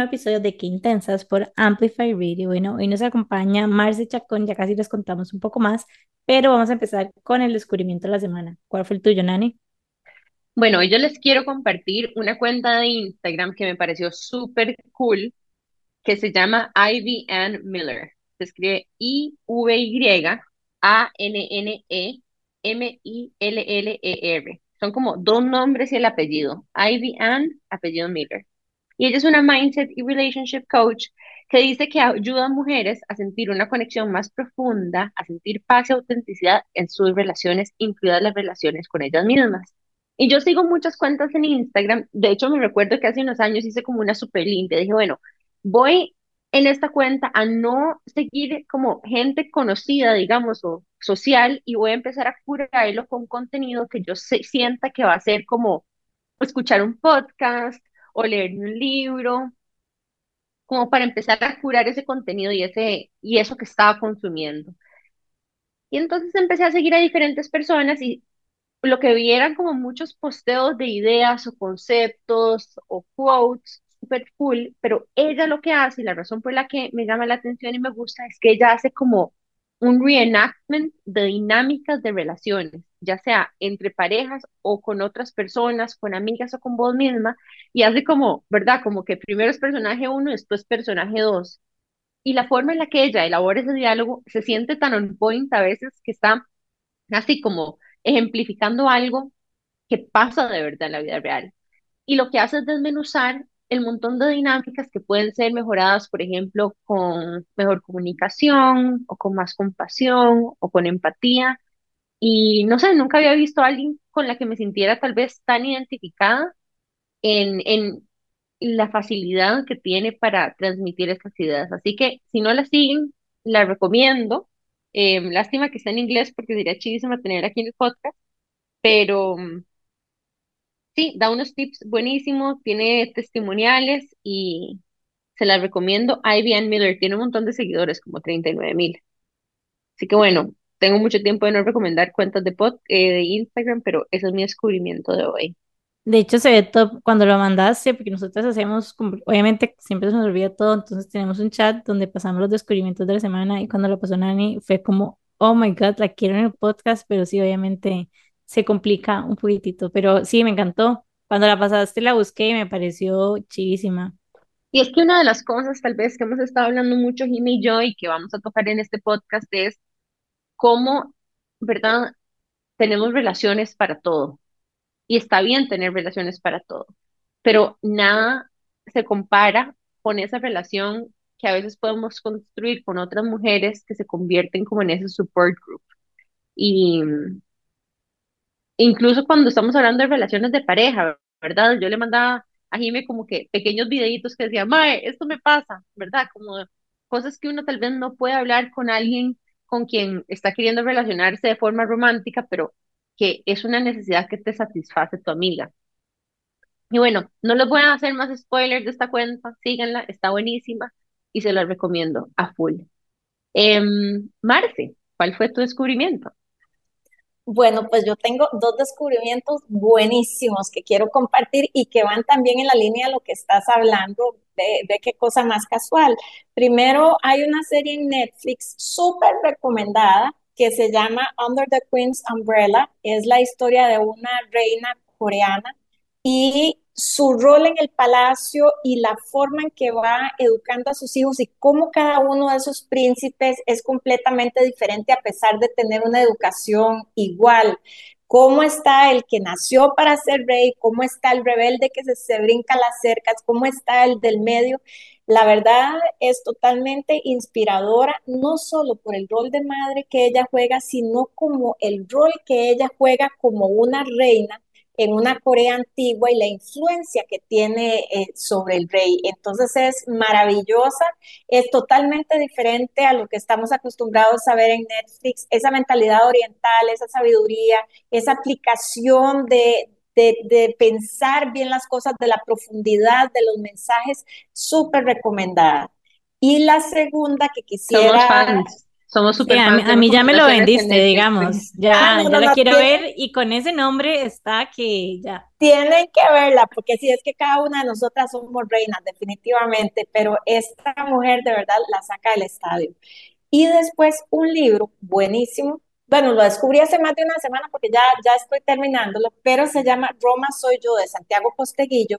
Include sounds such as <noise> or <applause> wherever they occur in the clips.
Nuevo episodio de Qué Intensas por Amplify Radio. Bueno, hoy nos acompaña Marce Chacón, ya casi les contamos un poco más, pero vamos a empezar con el descubrimiento de la semana. ¿Cuál fue el tuyo, Nani? Bueno, hoy yo les quiero compartir una cuenta de Instagram que me pareció súper cool, que se llama Ivy Ann Miller. Se escribe I-V-Y-A-N-N-E-M-I-L-L-E-R. Son como dos nombres y el apellido. Ivy Ann, apellido Miller. Y ella es una mindset y relationship coach que dice que ayuda a mujeres a sentir una conexión más profunda, a sentir paz y autenticidad en sus relaciones, incluidas las relaciones con ellas mismas. Y yo sigo muchas cuentas en Instagram. De hecho, me recuerdo que hace unos años hice como una super limpia. Dije, bueno, voy en esta cuenta a no seguir como gente conocida, digamos, o social, y voy a empezar a curarlo con contenido que yo sienta que va a ser como escuchar un podcast o leer un libro, como para empezar a curar ese contenido y, ese, y eso que estaba consumiendo. Y entonces empecé a seguir a diferentes personas y lo que vi eran como muchos posteos de ideas o conceptos o quotes super cool, pero ella lo que hace y la razón por la que me llama la atención y me gusta es que ella hace como un reenactment de dinámicas de relaciones, ya sea entre parejas o con otras personas, con amigas o con vos misma, y hace como, ¿verdad? Como que primero es personaje uno, después personaje dos. Y la forma en la que ella elabora ese diálogo se siente tan on point a veces que está así como ejemplificando algo que pasa de verdad en la vida real. Y lo que hace es desmenuzar el montón de dinámicas que pueden ser mejoradas, por ejemplo, con mejor comunicación o con más compasión o con empatía. Y no sé, nunca había visto a alguien con la que me sintiera tal vez tan identificada en, en la facilidad que tiene para transmitir estas ideas. Así que si no la siguen, la recomiendo. Eh, lástima que está en inglés porque sería chidísimo tener aquí en el podcast, pero sí, da unos tips buenísimos, tiene testimoniales y se las recomiendo. Ivy Ann Miller tiene un montón de seguidores, como 39 mil. Así que bueno, tengo mucho tiempo de no recomendar cuentas de, pod, eh, de Instagram, pero ese es mi descubrimiento de hoy. De hecho, se ve todo cuando lo mandaste, porque nosotros hacemos, obviamente siempre se nos olvida todo, entonces tenemos un chat donde pasamos los descubrimientos de la semana y cuando lo pasó Nani fue como, oh my God, la quiero en el podcast, pero sí, obviamente se complica un poquitito, pero sí, me encantó. Cuando la pasaste la busqué y me pareció chivísima. Y es que una de las cosas tal vez que hemos estado hablando mucho Jimmy y yo y que vamos a tocar en este podcast es cómo, ¿verdad? Tenemos relaciones para todo. Y está bien tener relaciones para todo, pero nada se compara con esa relación que a veces podemos construir con otras mujeres que se convierten como en ese support group. Y, incluso cuando estamos hablando de relaciones de pareja, ¿verdad? Yo le mandaba a Jimmy como que pequeños videitos que decía, Mae, esto me pasa, ¿verdad? Como cosas que uno tal vez no puede hablar con alguien con quien está queriendo relacionarse de forma romántica, pero que es una necesidad que te satisface tu amiga. Y bueno, no les voy a hacer más spoilers de esta cuenta, síganla, está buenísima y se la recomiendo a full. Eh, Marce, ¿cuál fue tu descubrimiento? Bueno, pues yo tengo dos descubrimientos buenísimos que quiero compartir y que van también en la línea de lo que estás hablando, de, qué cosa más casual. Primero, hay una serie en Netflix súper recomendada que se llama Under the Queen's Umbrella. Es la historia de una reina coreana y su rol en el palacio y la forma en que va educando a sus hijos y cómo cada uno de esos príncipes es completamente diferente a pesar de tener una educación igual. Cómo está el que nació para ser rey, cómo está el rebelde que se, se brinca las cercas, cómo está el del medio. La verdad es totalmente inspiradora, no solo por el rol de madre que ella juega, sino como el rol que ella juega como una reina en una Corea antigua y la influencia que tiene eh, sobre el rey. Entonces es maravillosa, es totalmente diferente a lo que estamos acostumbrados a ver en Netflix, esa mentalidad oriental, esa sabiduría, esa aplicación de, de, pensar bien las cosas, de la profundidad de los mensajes, súper recomendada. Y la segunda que quisiera... Somos Sí, súper a mí, fans de a mí ya me lo vendiste, digamos. sí. <laughs> Ya, Ah, no, ya no, la no, quiero tiene- ver y con ese nombre está que ya. Tienen que verla, porque sí es que cada una de nosotras somos reinas, definitivamente, pero esta mujer de verdad la saca del estadio. Y después un libro buenísimo, bueno, lo descubrí hace más de una semana porque ya, ya estoy terminándolo, pero se llama Roma Soy Yo de Santiago Posteguillo,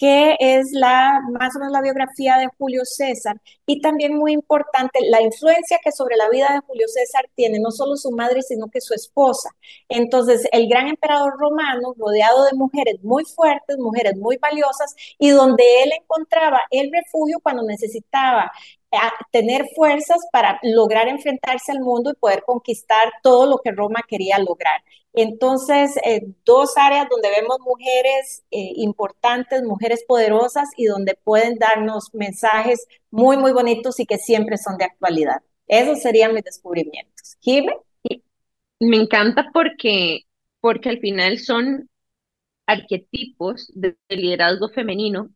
que es la, más o menos la biografía de Julio César y también muy importante la influencia que sobre la vida de Julio César tiene no solo su madre, sino que su esposa. Entonces, el gran emperador romano, rodeado de mujeres muy fuertes, mujeres muy valiosas, y donde él encontraba el refugio cuando necesitaba a tener fuerzas para lograr enfrentarse al mundo y poder conquistar todo lo que Roma quería lograr. Entonces, eh, dos áreas donde vemos mujeres eh, importantes, mujeres poderosas y donde pueden darnos mensajes muy, muy bonitos y que siempre son de actualidad. Esos serían mis descubrimientos. Jime, Y me encanta porque, porque al final son arquetipos de, de liderazgo femenino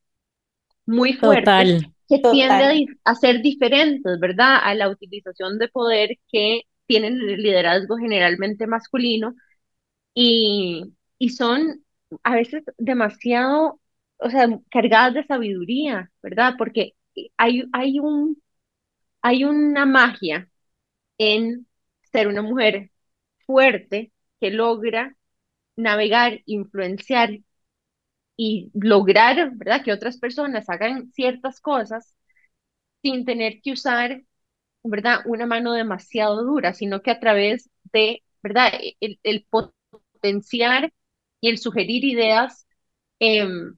muy fuertes Total. Que tiende a, total. di- a ser diferentes, ¿verdad? A la utilización de poder que tienen el liderazgo generalmente masculino y, y son a veces demasiado, o sea, cargadas de sabiduría, ¿verdad? Porque hay, hay un, hay una magia en ser una mujer fuerte que logra navegar, influenciar y lograr, ¿verdad? Que otras personas hagan ciertas cosas sin tener que usar, ¿verdad? Una mano demasiado dura, sino que a través de, ¿verdad? El, el potenciar y el sugerir ideas em,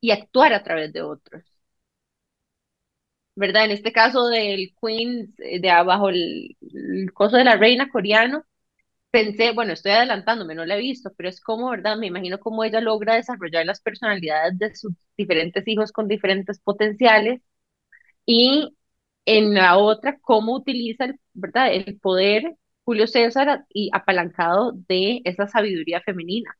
y actuar a través de otros, ¿verdad? En este caso del Queen, eh, de abajo el, el coso de la reina coreano, pensé, bueno, estoy adelantándome, no la he visto, pero es como, ¿verdad? Me imagino cómo ella logra desarrollar las personalidades de sus diferentes hijos con diferentes potenciales y en la otra, cómo utiliza, el, ¿verdad? El poder Julio César y apalancado de esa sabiduría femenina.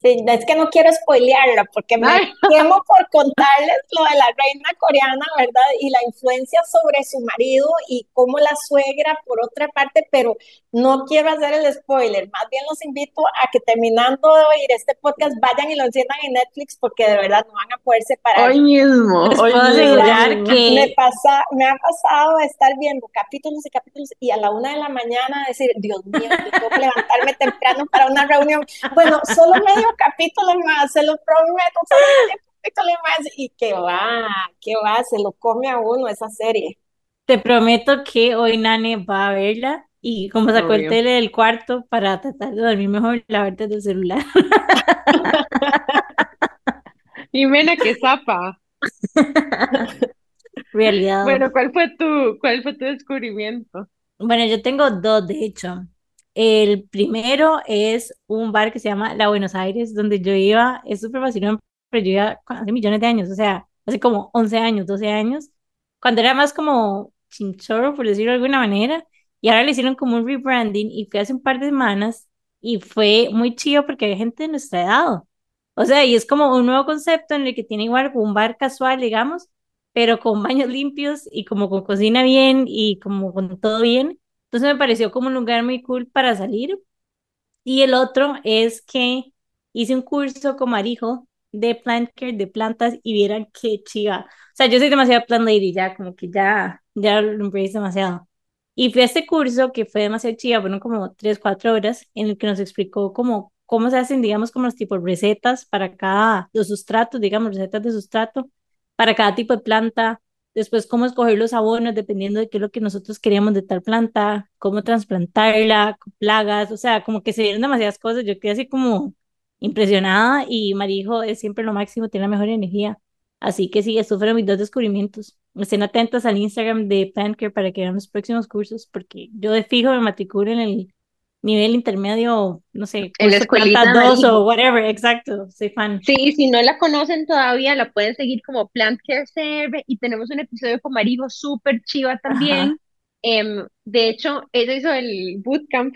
Sí, es que no quiero spoilearla porque me Ay, <laughs> temo por contarles lo de la reina coreana, ¿verdad? Y la influencia sobre su marido y cómo la suegra, por otra parte, pero no quiero hacer el spoiler. Más bien los invito a que terminando de oír este podcast vayan y lo enciendan en Netflix porque de verdad no van a poder separar. hoy mismo, Les hoy puedo asegurar. Me que pasa, me ha pasado estar viendo capítulos y capítulos y a la una de la mañana decir, Dios mío, tengo que levantarme temprano para una reunión. Bueno, solo medio capítulo más, se lo prometo, solo medio capítulo más. Y que va, que va, se lo come a uno esa serie. te prometo que hoy Nane va a verla y como sacó el tele del cuarto para tratar de dormir mejor, la verdad del celular. <laughs> Jimena, qué zapa. <laughs> Realidad. Bueno, ¿cuál fue tu, cuál fue tu descubrimiento? Bueno, yo tengo dos, de hecho. El primero es un bar que se llama La Buenos Aires, donde yo iba, es súper fascinante, pero yo iba hace millones de años, o sea, hace como 11 años, 12 años, cuando era más como chinchorro, por decirlo de alguna manera, y ahora le hicieron como un rebranding y fui hace un par de semanas y fue muy chido porque hay gente de nuestra edad. O sea, y es como un nuevo concepto en el que tiene igual un bar casual, digamos, pero con <laughs> baños limpios y como con cocina bien y como con todo bien. Entonces me pareció como un lugar muy cool para salir. Y el otro es que hice un curso con Marijo de plant care, de plantas, y vieran qué chiva. O sea, yo soy demasiado plant lady, ya como que ya, ya lo embrace demasiado. Y fui a este curso que fue demasiado chiva, fueron como tres, cuatro horas, en el que nos explicó cómo, cómo se hacen, digamos, como los tipos recetas para cada, los sustratos, digamos, recetas de sustrato para cada tipo de planta, después cómo escoger los abonos dependiendo de qué es lo que nosotros queríamos de tal planta, cómo trasplantarla, plagas, o sea, como que se dieron demasiadas cosas, yo quedé así como impresionada y Marijo es siempre lo máximo, tiene la mejor energía. Así que sí, estos fueron mis dos descubrimientos. Estén atentas al Instagram de Plancare para que vean los próximos cursos, porque yo de fijo me matriculo en el nivel intermedio, no sé, En la curso de escuelita planta 2 Marijo. o whatever, exacto, soy fan. Sí, si no la conocen todavía, la pueden seguir como Plant Care CR y tenemos un episodio con Marijo súper chiva también. Em, de hecho, ella hizo el bootcamp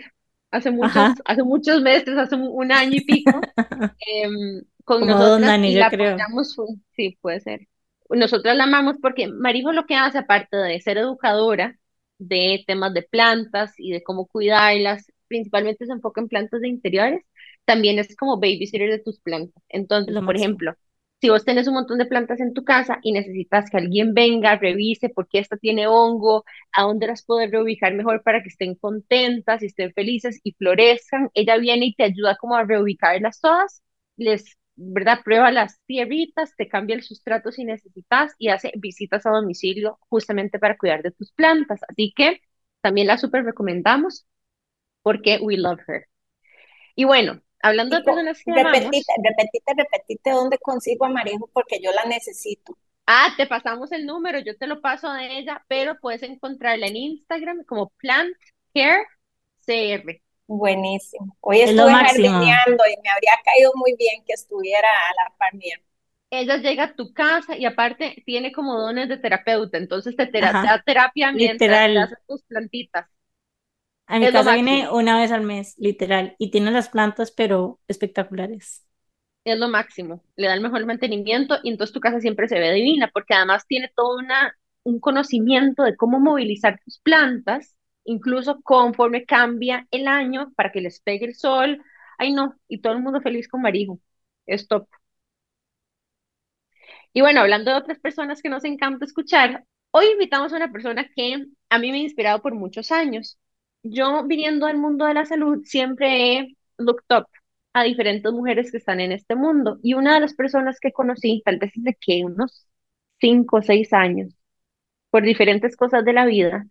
hace muchos, ajá, hace muchos meses, hace un, un año y pico, <laughs> em, con como Don nosotras Dani, y yo la creo. apoyamos, full. sí, puede ser. Nosotras la amamos porque Marijo lo que hace, aparte de ser educadora, de temas de plantas y de cómo cuidarlas. Principalmente se enfoca en plantas de interiores. También es como babysitter de tus plantas. Entonces, Lo por máximo. ejemplo, si vos tenés un montón de plantas en tu casa y necesitas que alguien venga, revise por qué esta tiene hongo, a dónde las puedes reubicar mejor para que estén contentas y estén felices y florezcan, ella viene y te ayuda como a reubicarlas todas, les, ¿verdad? Prueba las tierritas, te cambia el sustrato si necesitas y hace visitas a domicilio justamente para cuidar de tus plantas. Así que también la súper recomendamos porque we love her. Y bueno, hablando de personas que amamos, repetite, repetite, repetite dónde consigo a Marejo porque yo la necesito. Ah, te pasamos el número, yo te lo paso a ella, pero puedes encontrarla en Instagram como Plant Care CR. Buenísimo. Hoy Es estuve jardineando y me habría caído muy bien que estuviera a la par mía. Ella llega a tu casa y aparte tiene como dones de terapeuta, entonces te, tera- te da terapia mientras te literal. haces tus plantitas. A mi Es casa viene una vez al mes, literal, y tiene las plantas, pero espectaculares. es lo máximo. Le da el mejor mantenimiento y entonces tu casa siempre se ve divina, porque además tiene todo una, un conocimiento de cómo movilizar tus plantas, incluso conforme cambia el año para que les pegue el sol. Ay, no, y todo el mundo feliz con Marijo. Es top. Y bueno, hablando de otras personas que nos encanta escuchar, hoy invitamos a una persona que a mí me ha inspirado por muchos años. Yo, viniendo al mundo de la salud, siempre he looked up a diferentes mujeres que están en este mundo. Y una de las personas que conocí, tal vez desde que unos cinco o seis años, por diferentes cosas de la vida,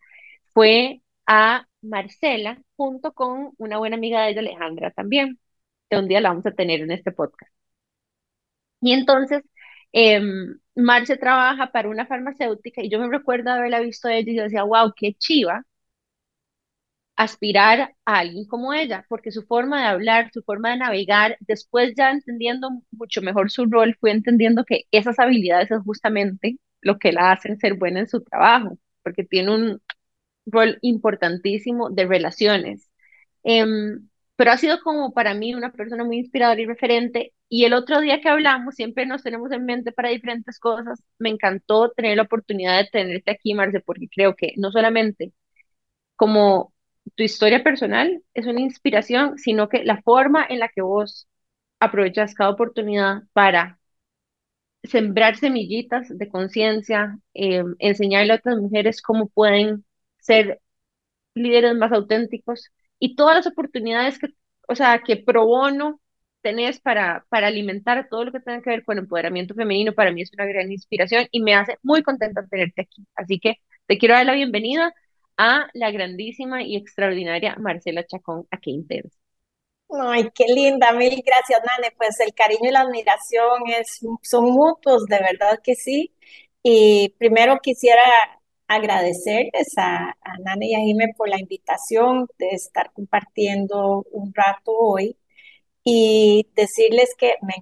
fue a Marcela, junto con una buena amiga de ella, Alejandra, también, que un día la vamos a tener en este podcast. Y entonces, em, Marce trabaja para una farmacéutica y yo me recuerdo haberla visto a ella y yo decía, wow, qué chiva aspirar a alguien como ella, porque su forma de hablar, su forma de navegar, después ya entendiendo mucho mejor su rol, fui entendiendo que esas habilidades es justamente lo que la hacen ser buena en su trabajo, porque tiene un rol importantísimo de relaciones. Em, pero ha sido como para mí una persona muy inspiradora y referente. Y el otro día que hablamos, siempre nos tenemos en mente para diferentes cosas. Me encantó tener la oportunidad de tenerte aquí, Marce, porque creo que no solamente como tu historia personal es una inspiración, sino que la forma en la que vos aprovechas cada oportunidad para sembrar semillitas de conciencia, em, enseñarle a otras mujeres cómo pueden ser líderes más auténticos y todas las oportunidades que, o sea, que pro bono tenés para, para alimentar todo lo que tenga que ver con empoderamiento femenino, para mí es una gran inspiración y me hace muy contenta tenerte aquí. Así que te quiero dar la bienvenida a la grandísima y extraordinaria Marcela Chacón, a Qué Intenso. Ay, qué linda, mil gracias, Nane. Pues el cariño y la admiración es, son mutuos, de verdad que sí. Y primero quisiera agradecerles a, a Nane y a Jime por la invitación de estar compartiendo un rato hoy y decirles que me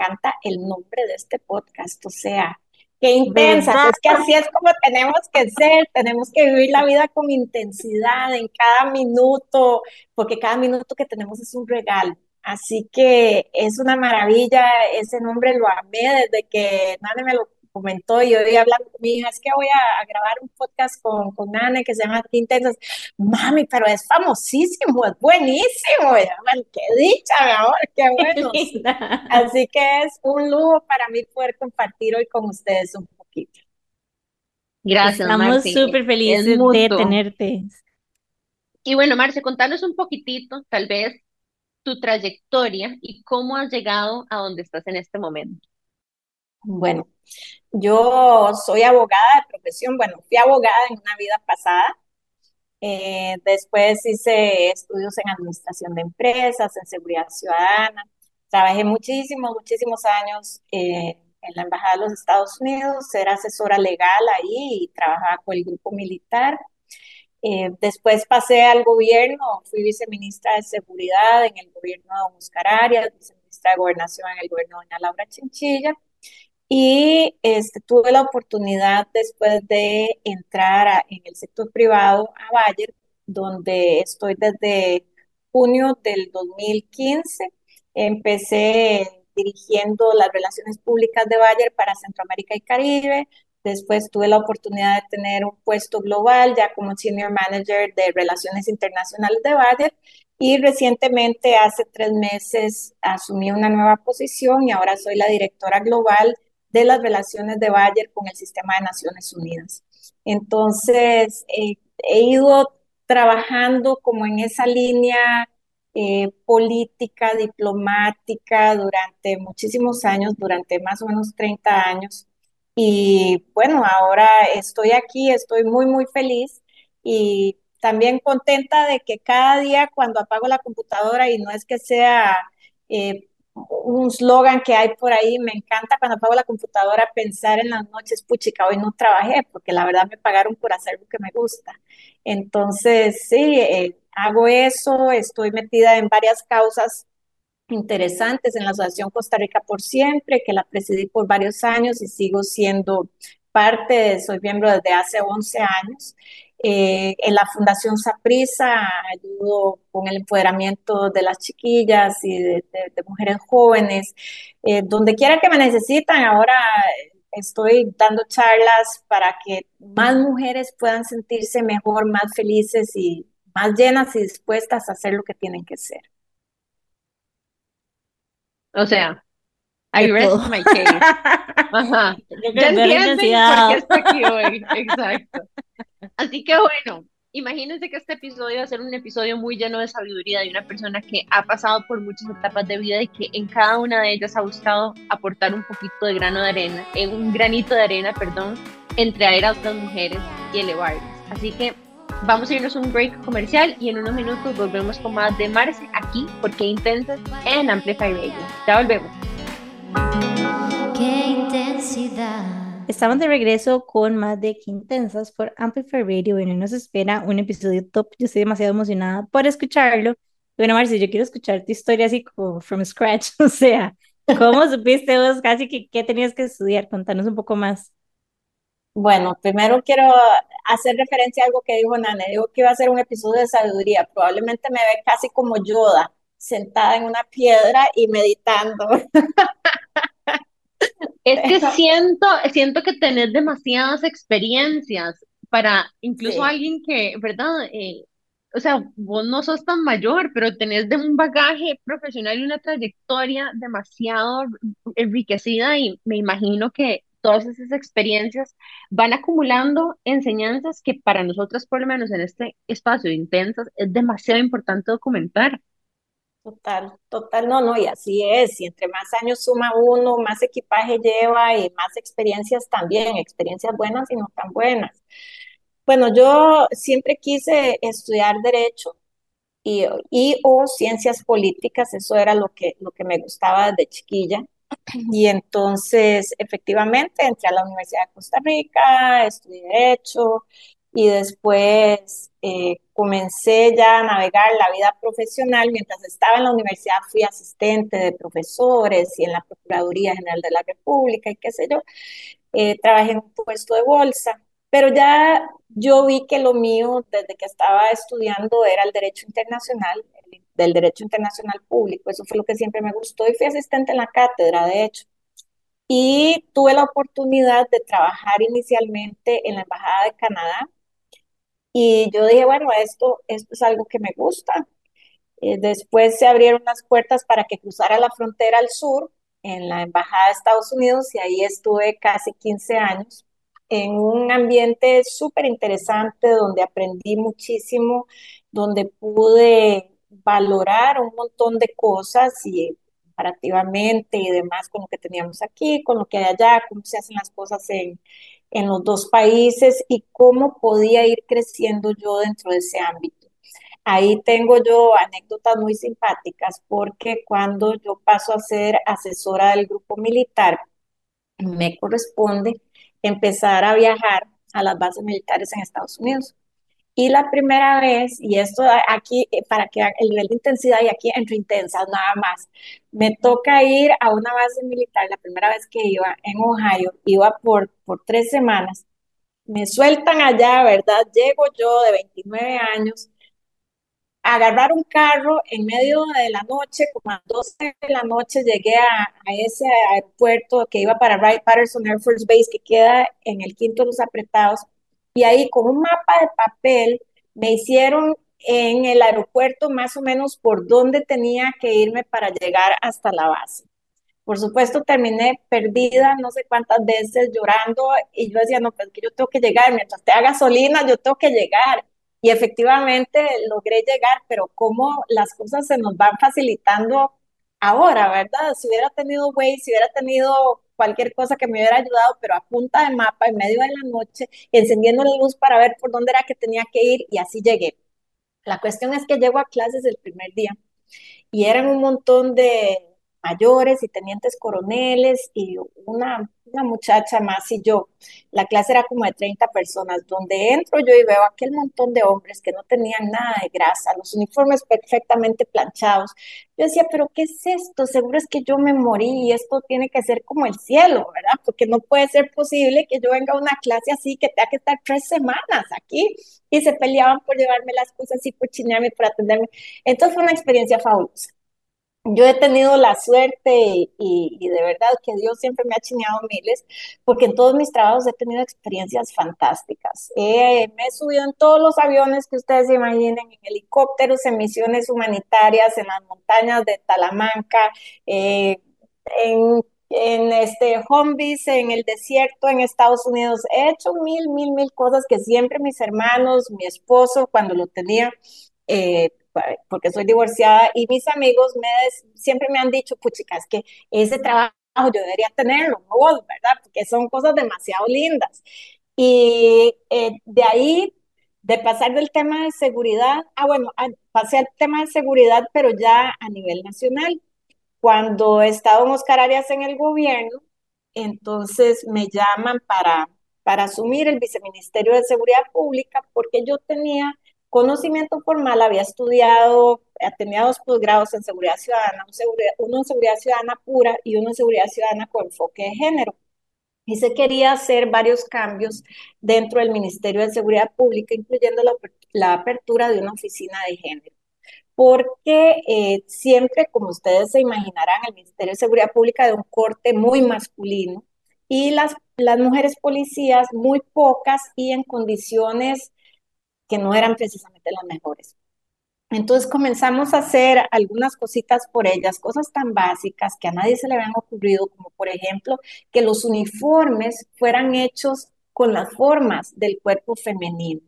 encanta el nombre de este podcast, o sea, qué intensas, ¿Verdad? es que así es como tenemos que ser, tenemos que vivir la vida con intensidad en cada minuto, porque cada minuto que tenemos es un regalo. Así que es una maravilla, ese nombre lo amé desde que Nane me lo comentó y hoy hablando con mi hija, es que voy a, a grabar un podcast con, con Nane que se llama Intensas. Mami, pero es famosísimo, es buenísimo. "Bueno, qué dicha, mi amor, qué <laughs> bueno. Así que es un lujo para mí poder compartir hoy con ustedes un poquito. Gracias, Estamos súper Es felices de mutuo. tenerte. Y bueno, Marce, contanos un poquitito, tal vez, tu trayectoria y cómo has llegado a donde estás en este momento. Bueno, yo soy abogada de profesión, bueno, fui abogada en una vida pasada. Eh, después hice estudios en administración de empresas, en seguridad ciudadana. Trabajé muchísimos, muchísimos años eh, en la Embajada de los Estados Unidos, era asesora legal ahí y trabajaba con el grupo militar. Eh, después pasé al gobierno, fui viceministra de Seguridad en el gobierno de Don Oscar Arias, viceministra de Gobernación en el gobierno de Doña Laura Chinchilla. Y este, tuve la oportunidad después de entrar a- en el sector privado a Bayer, donde estoy desde junio del 2015. Empecé dirigiendo las relaciones públicas de Bayer para Centroamérica y Caribe. Después tuve la oportunidad de tener un puesto global ya como Senior Manager de Relaciones Internacionales de Bayer y recientemente, hace tres meses, asumí una nueva posición y ahora soy la directora global de las relaciones de Bayer con el sistema de Naciones Unidas. Entonces, eh, he ido trabajando como en esa línea eh, política, diplomática durante muchísimos años, durante más o menos 30 años. Y bueno, ahora estoy aquí, estoy muy, muy feliz y también contenta de que cada día cuando apago la computadora y no es que sea eh, un slogan que hay por ahí, me encanta cuando apago la computadora pensar en las noches, puchica, hoy no trabajé porque la verdad me pagaron por hacer lo que me gusta. Entonces, sí, eh, hago eso, estoy metida en varias causas interesantes en la Asociación Costa Rica por Siempre, que la presidí por varios años y sigo siendo parte, soy miembro desde hace 11 años. Eh, en la Fundación Saprisa ayudo con el empoderamiento de las chiquillas y de, mujeres jóvenes. Eh, donde quiera que me necesitan, ahora estoy dando charlas para que más mujeres puedan sentirse mejor, más felices y más llenas y dispuestas a hacer lo que tienen que ser. O sea, I rest my case. <laughs> Ajá. Ya entienden por qué aquí hoy. Exacto. Así que bueno, imagínense que este episodio va a ser un episodio muy lleno de sabiduría de una persona que ha pasado por muchas etapas de vida y que en cada una de ellas ha buscado aportar un poquito de grano de arena, en un granito de arena, perdón, entre a otras mujeres y elevarlas. Así que vamos a irnos un break comercial y en unos minutos volvemos con más de Marce aquí porque Intensas en Amplify Radio. Ya volvemos. Qué intensidad. Estamos de regreso con más de Qué Intensas por Amplify Radio. Bueno, nos espera un episodio top. Yo estoy demasiado emocionada por escucharlo. Bueno, Marcia, yo quiero escuchar tu historia así como from scratch. <laughs> O sea, ¿cómo supiste vos casi que qué tenías que estudiar? Contanos un poco más. Bueno, primero quiero hacer referencia a algo que dijo Nane. Dijo que iba a ser un episodio de sabiduría. Probablemente me ve casi como Yoda, sentada en una piedra y meditando. <laughs> Es que siento, siento que tenés demasiadas experiencias para incluso alguien que, ¿verdad? Eh, o sea, vos no sos tan mayor, pero tenés de un bagaje profesional y una trayectoria demasiado enriquecida y me imagino que todas esas experiencias van acumulando enseñanzas que para nosotros, por lo menos en este espacio de intensas, es demasiado importante documentar. Total, total, no, no, y así es, y entre más años suma uno, más equipaje lleva y más experiencias también, experiencias buenas y no tan buenas. Bueno, yo siempre quise estudiar derecho y, o ciencias políticas, eso era lo que, lo que me gustaba desde chiquilla. Y entonces, efectivamente, entré a la Universidad de Costa Rica, estudié derecho y después eh, comencé ya a navegar la vida profesional. Mientras estaba en la universidad fui asistente de profesores y en la Procuraduría General de la República y qué sé yo. Eh, trabajé en un puesto de bolsa, pero ya yo vi que lo mío desde que estaba estudiando era el derecho internacional, del derecho internacional público. Eso fue lo que siempre me gustó y fui asistente en la cátedra, de hecho. Y tuve la oportunidad de trabajar inicialmente en la Embajada de Canadá y yo dije, bueno, esto, esto es algo que me gusta. Eh, después se abrieron las puertas para que cruzara la frontera al sur en la Embajada de Estados Unidos y ahí estuve casi 15 años en un ambiente súper interesante donde aprendí muchísimo, donde pude valorar un montón de cosas y comparativamente y demás con lo que teníamos aquí, con lo que hay allá, cómo se hacen las cosas en, en los dos países y cómo podía ir creciendo yo dentro de ese ámbito. Ahí tengo yo anécdotas muy simpáticas porque cuando yo paso a ser asesora del grupo militar, me corresponde empezar a viajar a las bases militares en Estados Unidos. Y la primera vez, y esto aquí, eh, para que el nivel de intensidad, y aquí entre intensas nada más, me toca ir a una base militar, la primera vez que iba en Ohio, iba por, por tres semanas, me sueltan allá, ¿verdad? Llego yo de 29 años, agarrar un carro en medio de la noche, como a 12 de la noche, llegué a, a ese aeropuerto que iba para Wright Patterson Air Force Base, que queda en el quinto de los apretados, y ahí con un mapa de papel me hicieron en el aeropuerto más o menos por dónde tenía que irme para llegar hasta la base. Por supuesto, terminé perdida no sé cuántas veces llorando y yo decía, no, pues que yo tengo que llegar, mientras te haga gasolina, yo tengo que llegar. Y efectivamente logré llegar, pero cómo las cosas se nos van facilitando ahora, ¿verdad? Si hubiera tenido Waze, si hubiera tenido cualquier cosa que me hubiera ayudado, pero a punta de mapa, en medio de la noche, encendiendo la luz para ver por dónde era que tenía que ir y así llegué. La cuestión es que llego a clases el primer día y eran un montón de mayores y tenientes coroneles y una, una muchacha más y yo. La clase era como de 30 personas, donde entro yo y veo aquel montón de hombres que no tenían nada de grasa, los uniformes perfectamente planchados. Yo decía, pero ¿qué es esto? Seguro es que yo me morí y esto tiene que ser como el cielo, ¿verdad? Porque no puede ser posible que yo venga a una clase así, que tenga que estar tres semanas aquí y se peleaban por llevarme las cosas y por chinearme, por atenderme. Entonces fue una experiencia fabulosa yo he tenido la suerte y, de verdad que Dios siempre me ha chineado miles, porque en todos mis trabajos he tenido experiencias fantásticas. me he subido en todos los aviones que ustedes se imaginen, en helicópteros, en misiones humanitarias, en las montañas de Talamanca, eh, en, en este Humvees, en el desierto, en Estados Unidos. He hecho mil, mil, mil cosas que siempre mis hermanos, mi esposo, cuando lo tenía, eh, porque soy divorciada y mis amigos me siempre me han dicho, puchicas, que ese trabajo yo debería tenerlo, no vos, ¿verdad? Porque son cosas demasiado lindas. Y eh, de ahí, de pasar del tema de seguridad, ah, bueno, pasé al tema de seguridad, pero ya a nivel nacional. Cuando estaba en Oscar Arias en el gobierno, entonces me llaman para, para asumir el viceministerio de Seguridad Pública porque yo tenía conocimiento formal, había estudiado, tenía dos posgrados en seguridad ciudadana, uno en seguridad ciudadana pura y uno en seguridad ciudadana con enfoque de género. Y se quería hacer varios cambios dentro del Ministerio de Seguridad Pública, incluyendo la, apertura de una oficina de género. Porque eh, siempre, como ustedes se imaginarán, el Ministerio de Seguridad Pública de un corte muy masculino y las, las mujeres policías muy pocas y en condiciones que no eran precisamente las mejores. Entonces comenzamos a hacer algunas cositas por ellas, cosas tan básicas que a nadie se le habían ocurrido, como por ejemplo que los uniformes fueran hechos con las formas del cuerpo femenino.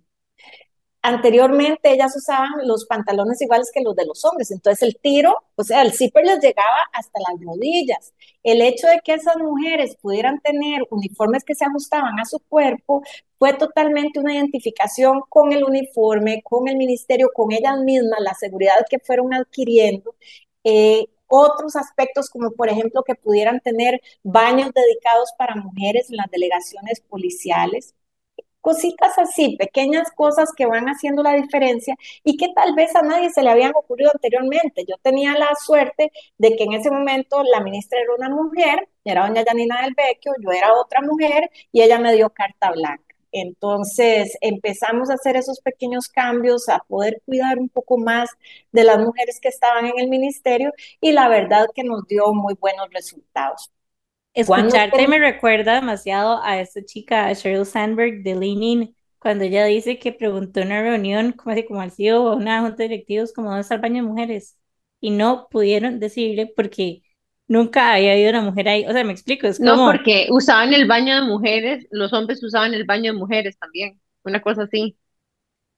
Anteriormente ellas usaban los pantalones iguales que los de los hombres, entonces el tiro, o sea, el zipper les llegaba hasta las rodillas. El hecho de que esas mujeres pudieran tener uniformes que se ajustaban a su cuerpo fue totalmente una identificación con el uniforme, con el ministerio, con ellas mismas, la seguridad que fueron adquiriendo. Eh, otros aspectos como por ejemplo que pudieran tener baños dedicados para mujeres en las delegaciones policiales, cositas así, pequeñas cosas que van haciendo la diferencia y que tal vez a nadie se le habían ocurrido anteriormente. Yo tenía la suerte de que en ese momento la ministra era una mujer, era doña Janina del Vecchio, yo era otra mujer y ella me dio carta blanca. Entonces empezamos a hacer esos pequeños cambios, a poder cuidar un poco más de las mujeres que estaban en el ministerio y la verdad que nos dio muy buenos resultados. Escucharte me recuerda demasiado a esta chica, a Sheryl Sandberg de Leaning, cuando ella dice que preguntó en una reunión, como así, como al CEO o una junta de directivos, como dónde está el baño de mujeres, y no pudieron decirle porque nunca había habido una mujer ahí. O sea, me explico, es No, porque usaban el baño de mujeres, los hombres usaban el baño de mujeres también, una cosa así.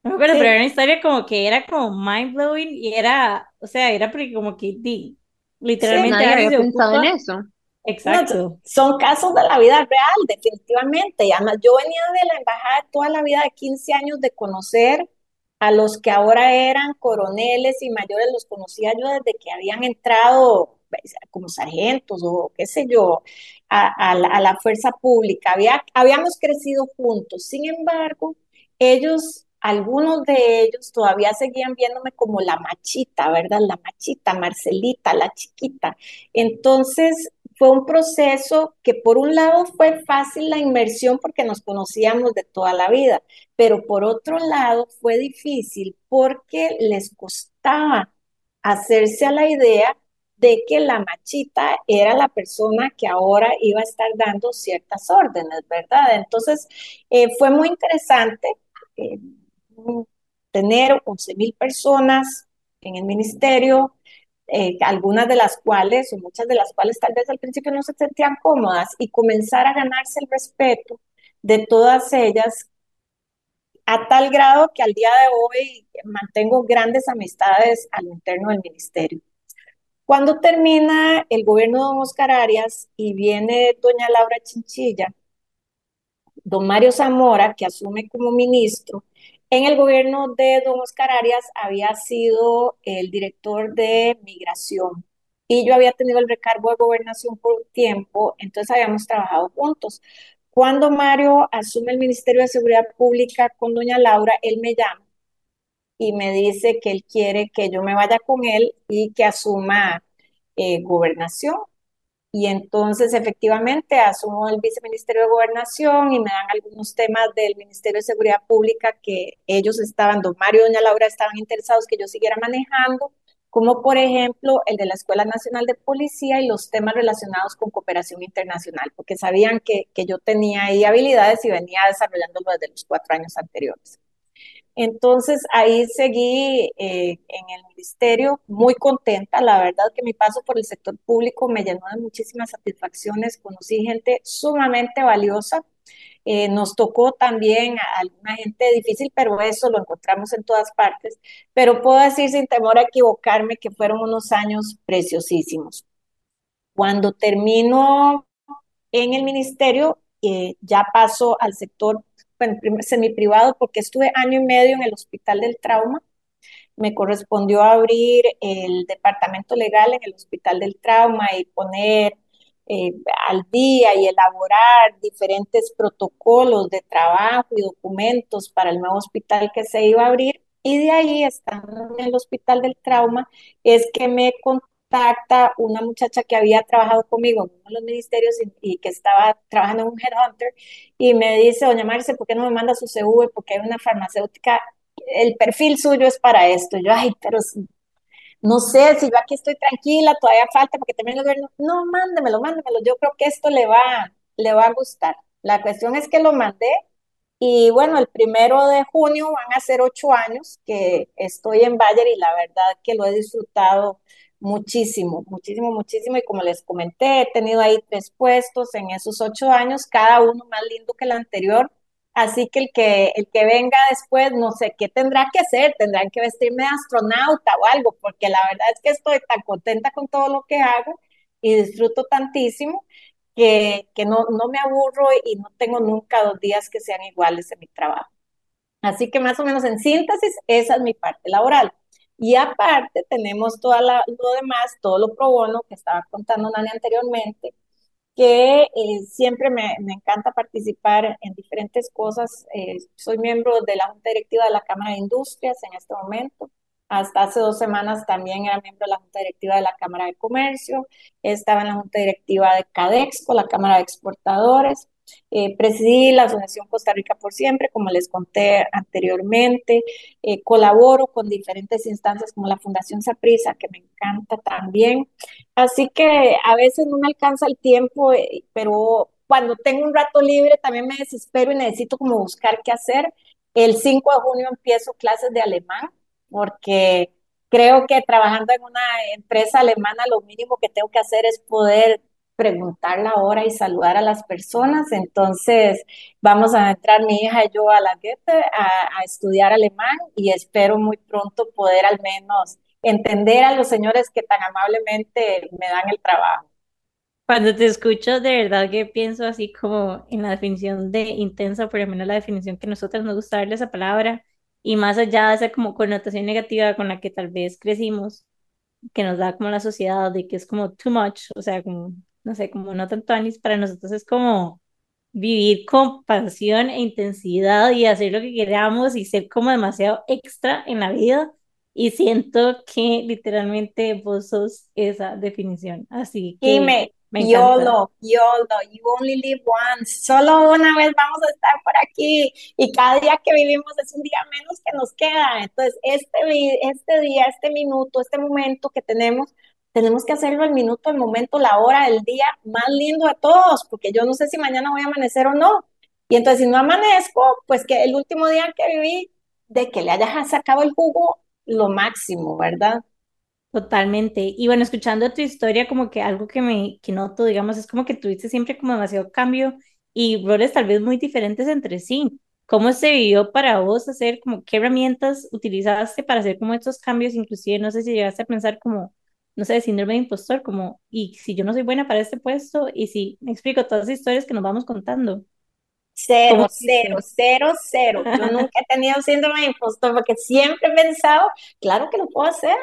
No pero era una historia como que era como mind blowing y era, o sea, era porque como que di, literalmente nadie había pensado en eso. Exacto. son casos de la vida real, definitivamente. Y además, yo venía de la embajada toda la vida de 15 años de conocer a los que ahora eran coroneles y mayores, los conocía yo desde que habían entrado pues, como sargentos o qué sé yo, a, la, fuerza pública. Había, habíamos crecido juntos. Sin embargo, ellos algunos de ellos todavía seguían viéndome como la machita, ¿verdad? La machita, Marcelita, la chiquita. Entonces, fue un proceso que por un lado fue fácil la inmersión porque nos conocíamos de toda la vida, pero por otro lado fue difícil porque les costaba hacerse a la idea de que la machita era la persona que ahora iba a estar dando ciertas órdenes, ¿verdad? Entonces, eh, fue muy interesante eh, tener 11 mil personas en el ministerio, eh, algunas de las cuales, o muchas de las cuales tal vez al principio no se sentían cómodas, y comenzar a ganarse el respeto de todas ellas a tal grado que al día de hoy mantengo grandes amistades al interno del ministerio. Cuando termina el gobierno de don Oscar Arias y viene doña Laura Chinchilla, don Mario Zamora, que asume como ministro, en el gobierno de don Oscar Arias había sido el director de migración y yo había tenido el recargo de gobernación por un tiempo, entonces habíamos trabajado juntos. Cuando Mario asume el Ministerio de Seguridad Pública con doña Laura, él me llama y me dice que él quiere que yo me vaya con él y que asuma eh, gobernación. Y entonces efectivamente asumo el viceministerio de gobernación y me dan algunos temas del Ministerio de Seguridad Pública que ellos estaban, don Mario y doña Laura estaban interesados que yo siguiera manejando, como por ejemplo el de la Escuela Nacional de Policía y los temas relacionados con cooperación internacional, porque sabían que, que yo tenía ahí habilidades y venía desarrollándolo desde los cuatro años anteriores. Entonces ahí seguí eh, en el ministerio muy contenta. La verdad que mi paso por el sector público me llenó de muchísimas satisfacciones. Conocí gente sumamente valiosa. Eh, nos tocó también a alguna gente difícil, pero eso lo encontramos en todas partes. Pero puedo decir sin temor a equivocarme que fueron unos años preciosísimos. Cuando termino en el ministerio, eh, ya paso al sector semi-privado porque estuve año y medio en el Hospital del Trauma. Me correspondió abrir el departamento legal en el Hospital del Trauma y poner eh, al día y elaborar diferentes protocolos de trabajo y documentos para el nuevo hospital que se iba a abrir. Y de ahí, estando en el Hospital del Trauma, es que me contacta una muchacha que había trabajado conmigo en uno de los ministerios y, que estaba trabajando en un headhunter y me dice, doña Marce, ¿por qué no me manda su CV? Porque hay una farmacéutica, el perfil suyo es para esto. Yo, ay, pero no sé, si yo aquí estoy tranquila, todavía falta porque termine el gobierno. No, mándemelo, mándemelo. Yo creo que esto le va, le va a gustar. La cuestión es que lo mandé y bueno, el primero de junio van a ser ocho años que estoy en Bayer y la verdad que lo he disfrutado muchísimo, muchísimo, muchísimo. Y como les comenté, he tenido ahí tres puestos en esos ocho años, cada uno más lindo que el anterior. Así que el que, el que venga después, no sé qué tendrá que hacer, tendrán que vestirme de astronauta o algo, porque la verdad es que estoy tan contenta con todo lo que hago y disfruto tantísimo que, que no, no me aburro y no tengo nunca dos días que sean iguales en mi trabajo. Así que más o menos en síntesis, esa es mi parte laboral. Y aparte tenemos todo lo demás, todo lo pro bono que estaba contando Nani anteriormente, que eh, siempre me, me, encanta participar en diferentes cosas. Eh, soy miembro de la Junta Directiva de la Cámara de Industrias en este momento. Hasta hace dos semanas también era miembro de la Junta Directiva de la Cámara de Comercio. Estaba en la Junta Directiva de CADEXCO, la Cámara de Exportadores. Eh, presidí la Asociación Costa Rica por Siempre, como les conté anteriormente. Eh, colaboro con diferentes instancias como la Fundación Saprisa, que me encanta también. Así que a veces no me alcanza el tiempo, eh, pero cuando tengo un rato libre también me desespero y necesito como buscar qué hacer. El 5 de junio empiezo clases de alemán porque creo que trabajando en una empresa alemana lo mínimo que tengo que hacer es poder preguntar la hora y saludar a las personas. Entonces, vamos a entrar mi hija y yo a la Goethe a, a, estudiar alemán y espero muy pronto poder al menos entender a los señores que tan amablemente me dan el trabajo. Cuando te escucho, de verdad que pienso así como en la definición de intensa, por lo menos la definición que nosotros nos gusta darle esa palabra, y más allá de esa como connotación negativa con la que tal vez crecimos, que nos da como la sociedad de que es como too much, o sea, como no sé, como no tanto Anis, para nosotros es como vivir con pasión e intensidad y hacer lo que queramos y ser como demasiado extra en la vida. Y siento que literalmente vos sos esa definición. Así que... Y me, YOLO, YOLO, you only live once. Solo una vez vamos a estar por aquí y cada día que vivimos es un día menos que nos queda. Entonces, este, este día, este minuto, este momento que tenemos, tenemos que hacerlo el minuto, el momento, la hora, el día más lindo de todos, porque yo no sé si mañana voy a amanecer o no. Y entonces, si no amanezco, pues que el último día que viví, de que le haya sacado el jugo lo máximo, ¿verdad? Totalmente. Y bueno, escuchando tu historia, como que algo que me que noto, digamos, es como que tuviste siempre como demasiado cambio y roles tal vez muy diferentes entre sí. ¿Cómo se vivió para vos hacer, como qué herramientas utilizaste para hacer como estos cambios? Inclusive, no sé si llegaste a pensar como, no sé, síndrome de impostor, como, y si yo no soy buena para este puesto, y si me explico todas las historias que nos vamos contando. Cero, cero, cero, cero. Yo <laughs> nunca he tenido síndrome de impostor porque siempre he pensado, claro que lo puedo hacer,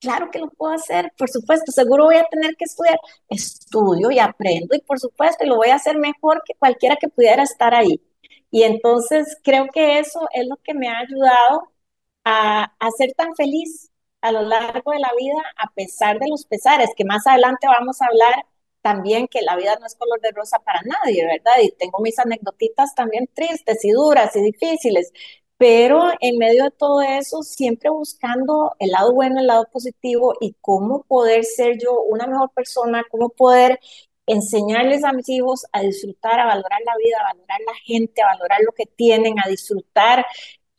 Claro que lo puedo hacer, por supuesto, seguro voy a tener que estudiar. Estudio y aprendo y por supuesto, y lo voy a hacer mejor que cualquiera que pudiera estar ahí. Y entonces creo que eso es lo que me ha ayudado a, a ser tan feliz a lo largo de la vida, a pesar de los pesares, que más adelante vamos a hablar también que la vida no es color de rosa para nadie, ¿verdad? Y tengo mis anécdotitas también tristes y duras y difíciles, pero en medio de todo eso, siempre buscando el lado bueno, el lado positivo y cómo poder ser yo una mejor persona, cómo poder enseñarles a mis hijos a disfrutar, a valorar la vida, a valorar la gente, a valorar lo que tienen, a disfrutar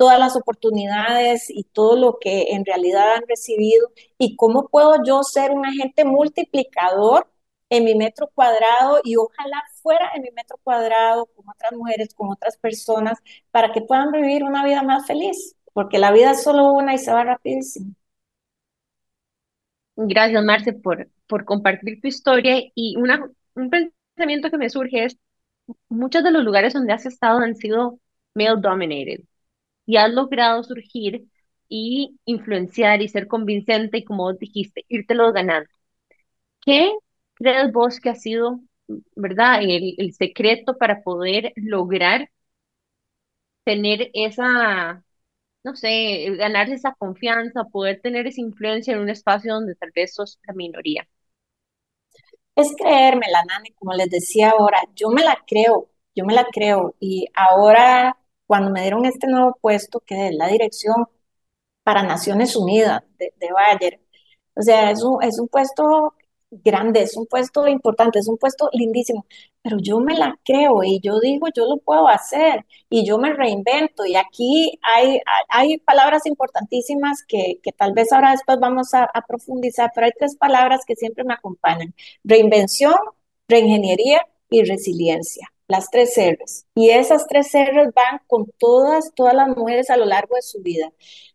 todas las oportunidades y todo lo que en realidad han recibido y cómo puedo yo ser un agente multiplicador en mi metro cuadrado y ojalá fuera en mi metro cuadrado con otras mujeres, con otras personas, para que puedan vivir una vida más feliz, porque la vida es solo una y se va rapidísimo. Gracias, Marce, por, por compartir tu historia y una, un pensamiento que me surge es, muchos de los lugares donde has estado han sido male dominated y has logrado surgir y influenciar y ser convincente y como dijiste, dijiste, los ganando. ¿Qué crees vos que ha sido, verdad, el, el secreto para poder lograr tener esa, no sé, ganarse esa confianza, poder tener esa influencia en un espacio donde tal vez sos la minoría? Es creérmela, Nani, como les decía ahora, yo me la creo, yo me la creo. Y ahora, cuando me dieron este nuevo puesto, que es la dirección para Naciones Unidas de, de Bayer, o sea, es un, es un puesto grande, es un puesto importante, es un puesto lindísimo, pero yo me la creo y yo digo, yo lo puedo hacer y yo me reinvento. Y aquí hay, hay palabras importantísimas que, que tal vez ahora después vamos a, a, profundizar, pero hay tres palabras que siempre me acompañan. Reinvención, reingeniería y resiliencia. Las tres R's. Y esas tres R's van con todas, todas las mujeres a lo largo de su vida.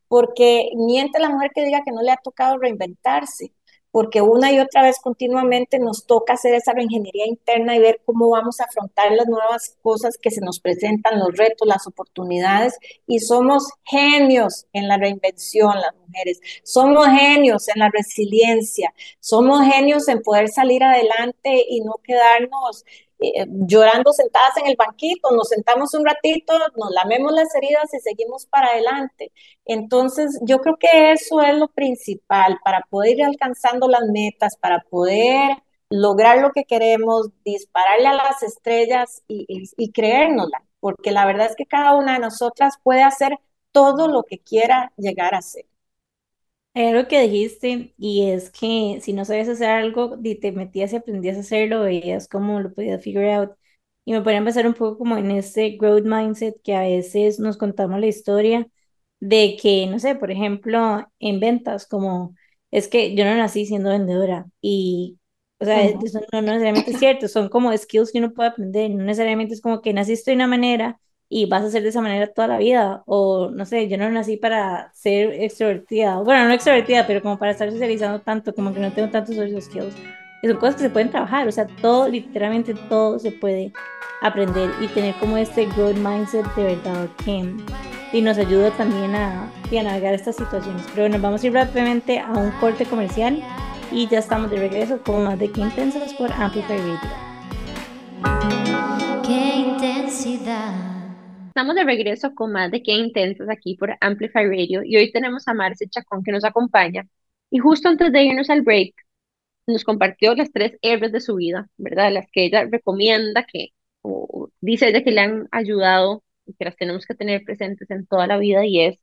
Porque miente la mujer que diga que no le ha tocado reinventarse porque una y otra vez continuamente nos toca hacer esa reingeniería interna y ver cómo vamos a afrontar las nuevas cosas que se nos presentan, los retos, las oportunidades, y somos genios en la reinvención, las mujeres, somos genios en la resiliencia, somos genios en poder salir adelante y no quedarnos eh, llorando sentadas en el banquito, nos sentamos un ratito, nos lamemos las heridas y seguimos para adelante. Entonces, yo creo que eso es lo principal para poder ir alcanzando las metas, para poder lograr lo que queremos, dispararle a las estrellas y, y, creérnosla, porque la verdad es que cada una de nosotras puede hacer todo lo que quiera llegar a ser. Hay algo que dijiste y es que si no sabes hacer algo, te metías y aprendías a hacerlo, veías cómo lo podías figure out. Y me podría empezar un poco como en este growth mindset que a veces nos contamos la historia de que, no sé, por ejemplo, en ventas, como es que yo no nací siendo vendedora y, o sea, uh -huh. eso no, no necesariamente es cierto, son como skills que uno puede aprender, no necesariamente es como que naciste de una manera y vas a ser de esa manera toda la vida. O no sé, yo no nací para ser extrovertida. Bueno, no extrovertida, pero como para estar socializando tanto, como que no tengo tantos social skills. Y son cosas que se pueden trabajar, o sea, todo, literalmente todo se puede aprender y tener como este growth mindset de verdad que y nos ayuda también a, a navegar estas situaciones. Pero bueno, vamos a ir rápidamente a un corte comercial y ya estamos de regreso con más de Qué Intensas por Amplify Radio. Qué intensidad. Estamos de regreso con más de Qué Intensas aquí por Amplify Radio y hoy tenemos a Marce Chacón que nos acompaña. Y justo antes de irnos al break, nos compartió las tres R's de su vida, ¿verdad? Las que ella recomienda que, o dice ella que le han ayudado y que las tenemos que tener presentes en toda la vida y es,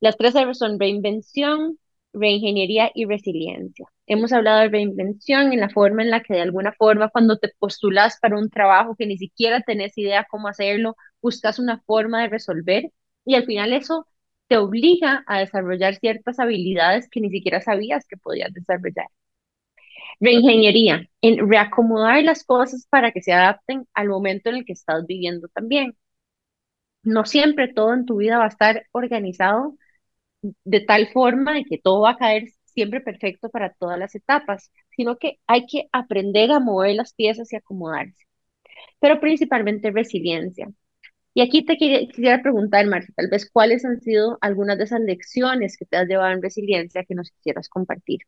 las tres R's son reinvención, reingeniería y resiliencia. Hemos hablado de reinvención en la forma en la que de alguna forma cuando te postulas para un trabajo que ni siquiera tenés idea cómo hacerlo, buscas una forma de resolver y al final eso te obliga a desarrollar ciertas habilidades que ni siquiera sabías que podías desarrollar. Reingeniería, en reacomodar las cosas para que se adapten al momento en el que estás viviendo también. No siempre todo en tu vida va a estar organizado de tal forma de que todo va a caer siempre perfecto para todas las etapas, sino que hay que aprender a mover las piezas y acomodarse. Pero principalmente resiliencia. Y aquí te quisiera preguntar, Marcia, tal vez cuáles han sido algunas de esas lecciones que te has llevado en resiliencia que nos quisieras compartir.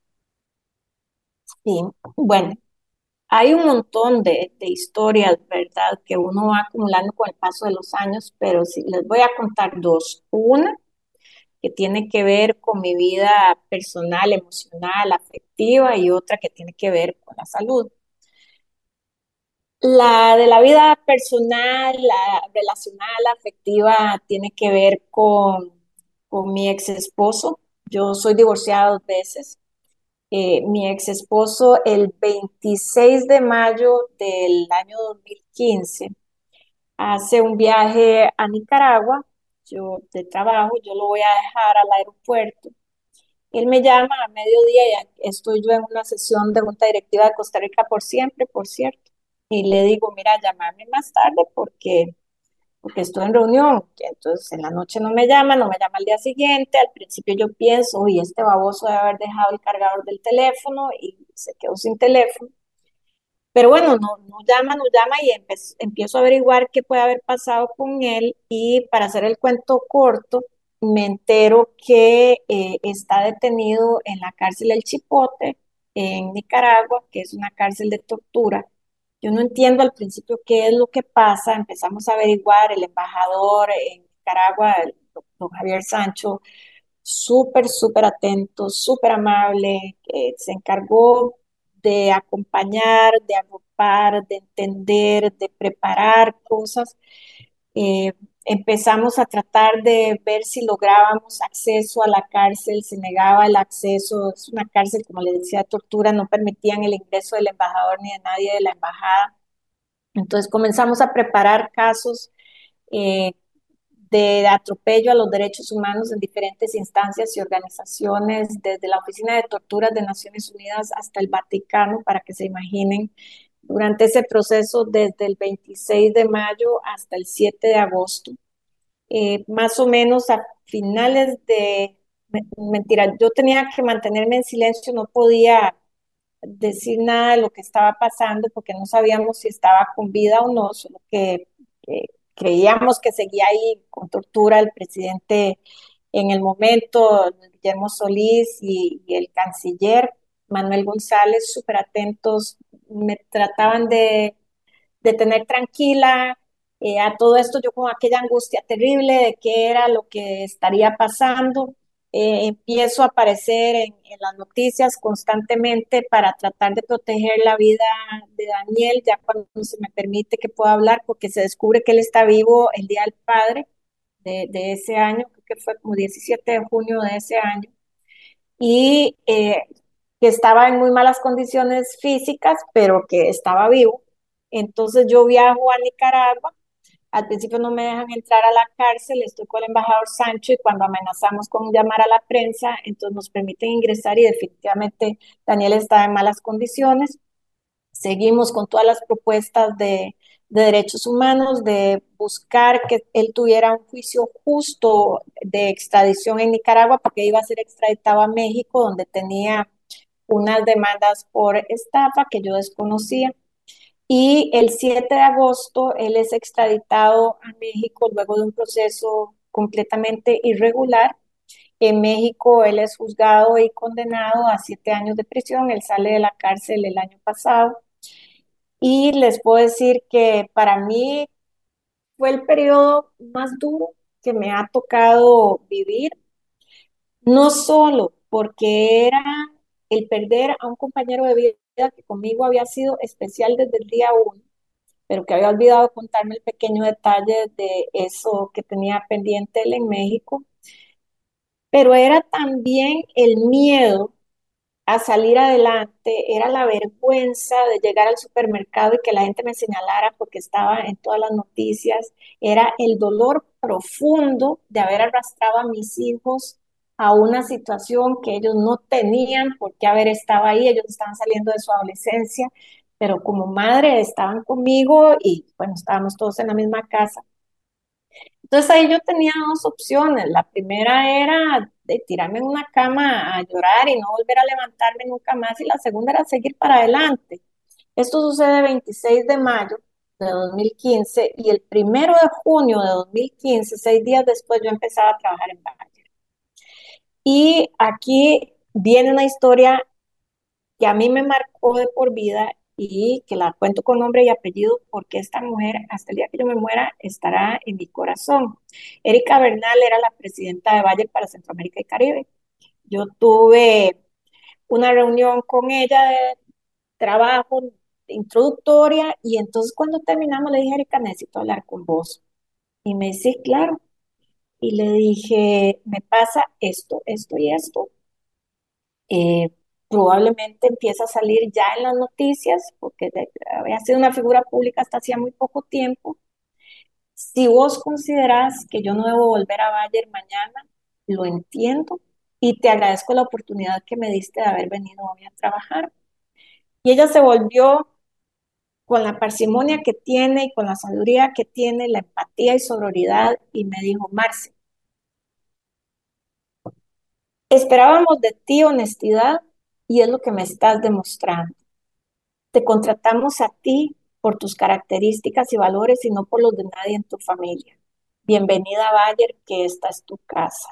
Sí, bueno, hay un montón de, historias, ¿verdad?, que uno va acumulando con el paso de los años, pero sí, les voy a contar dos. Una que tiene que ver con mi vida personal, emocional, afectiva y otra que tiene que ver con la salud. La de la vida personal, la relacional, afectiva, tiene que ver con, con mi ex esposo. Yo soy divorciada dos veces. Eh, mi ex esposo, el 26 de mayo del año 2015, hace un viaje a Nicaragua yo de trabajo, yo lo voy a dejar al aeropuerto. Él me llama a mediodía y estoy yo en una sesión de junta directiva de Costa Rica por siempre, por cierto. Y le digo, mira, llámame más tarde porque, porque estoy en reunión. Entonces en la noche no me llama, no me llama al día siguiente. Al principio yo pienso, uy, este baboso debe haber dejado el cargador del teléfono y se quedó sin teléfono. Pero bueno, no, no llama, no llama y empiezo a averiguar qué puede haber pasado con él y para hacer el cuento corto, me entero que eh, está detenido en la cárcel El Chipote, en Nicaragua, que es una cárcel de tortura. Yo no entiendo al principio qué es lo que pasa, empezamos a averiguar, el embajador en Nicaragua, el doctor Javier Sancho, súper, súper atento, súper amable, que se encargó de acompañar, de agrupar, de entender, de preparar cosas. Eh, empezamos a tratar de ver si lográbamos acceso a la cárcel, se negaba el acceso, es una cárcel, como le decía, tortura, no permitían el ingreso del embajador ni de nadie de la embajada. Entonces comenzamos a preparar casos eh, de atropello a los derechos humanos en diferentes instancias y organizaciones, desde la Oficina de Torturas de Naciones Unidas hasta el Vaticano, para que se imaginen, durante ese proceso desde el 26 de mayo hasta el 7 de agosto. Eh, más o menos a finales de, mentira, yo tenía que mantenerme en silencio, no podía decir nada de lo que estaba pasando porque no sabíamos si estaba con vida o no, solo que creíamos que seguía ahí con tortura el presidente en el momento, Guillermo Solís y, el canciller Manuel González, súper atentos, me trataban de, de tener tranquila. Eh, a todo esto yo con aquella angustia terrible de qué era lo que estaría pasando. Eh, empiezo a aparecer en, las noticias constantemente para tratar de proteger la vida de Daniel, ya cuando se me permite que pueda hablar, porque se descubre que él está vivo el Día del Padre de, ese año, que fue como 17 de junio de ese año, y eh, que estaba en muy malas condiciones físicas, pero que estaba vivo. Entonces yo viajo a Nicaragua al principio no me dejan entrar a la cárcel, estoy con el embajador Sancho y cuando amenazamos con llamar a la prensa, entonces nos permiten ingresar y definitivamente Daniel está en malas condiciones. Seguimos con todas las propuestas de, derechos humanos, de buscar que él tuviera un juicio justo de extradición en Nicaragua, porque iba a ser extraditado a México, donde tenía unas demandas por estafa que yo desconocía. Y el 7 de agosto él es extraditado a México luego de un proceso completamente irregular. En México él es juzgado y condenado a siete años de prisión. Él sale de la cárcel el año pasado. Y les puedo decir que para mí fue el periodo más duro que me ha tocado vivir, no solo porque era el perder a un compañero de vida que conmigo había sido especial desde el día uno, pero que había olvidado contarme el pequeño detalle de eso que tenía pendiente él en México. Pero era también el miedo a salir adelante, era la vergüenza de llegar al supermercado y que la gente me señalara porque estaba en todas las noticias, era el dolor profundo de haber arrastrado a mis hijos a una situación que ellos no tenían por qué haber estado ahí, ellos estaban saliendo de su adolescencia, pero como madre estaban conmigo y bueno, estábamos todos en la misma casa. Entonces ahí yo tenía dos opciones. La primera era de tirarme en una cama a llorar y no volver a levantarme nunca más y la segunda era seguir para adelante. Esto sucede el 26 de mayo de 2015 y el primero de junio de 2015, seis días después, yo empezaba a trabajar en Bayer. Y aquí viene una historia que a mí me marcó de por vida y que la cuento con nombre y apellido porque esta mujer, hasta el día que yo me muera, estará en mi corazón. Erika Bernal era la presidenta de Valle para Centroamérica y Caribe. Yo tuve una reunión con ella de trabajo introductoria y entonces cuando terminamos le dije, Erika, necesito hablar con vos. Y me dice, claro. Y le dije, me pasa esto, esto y esto. Eh, probablemente empieza a salir ya en las noticias, porque había sido una figura pública hasta hacía muy poco tiempo. Si vos considerás que yo no debo volver a Bayer mañana, lo entiendo y te agradezco la oportunidad que me diste de haber venido hoy a trabajar. Y ella se volvió con la parsimonia que tiene y con la sabiduría que tiene, la empatía y sororidad, y me dijo, Marce, esperábamos de ti honestidad y es lo que me estás demostrando. Te contratamos a ti por tus características y valores y no por los de nadie en tu familia. Bienvenida Bayer, que esta es tu casa.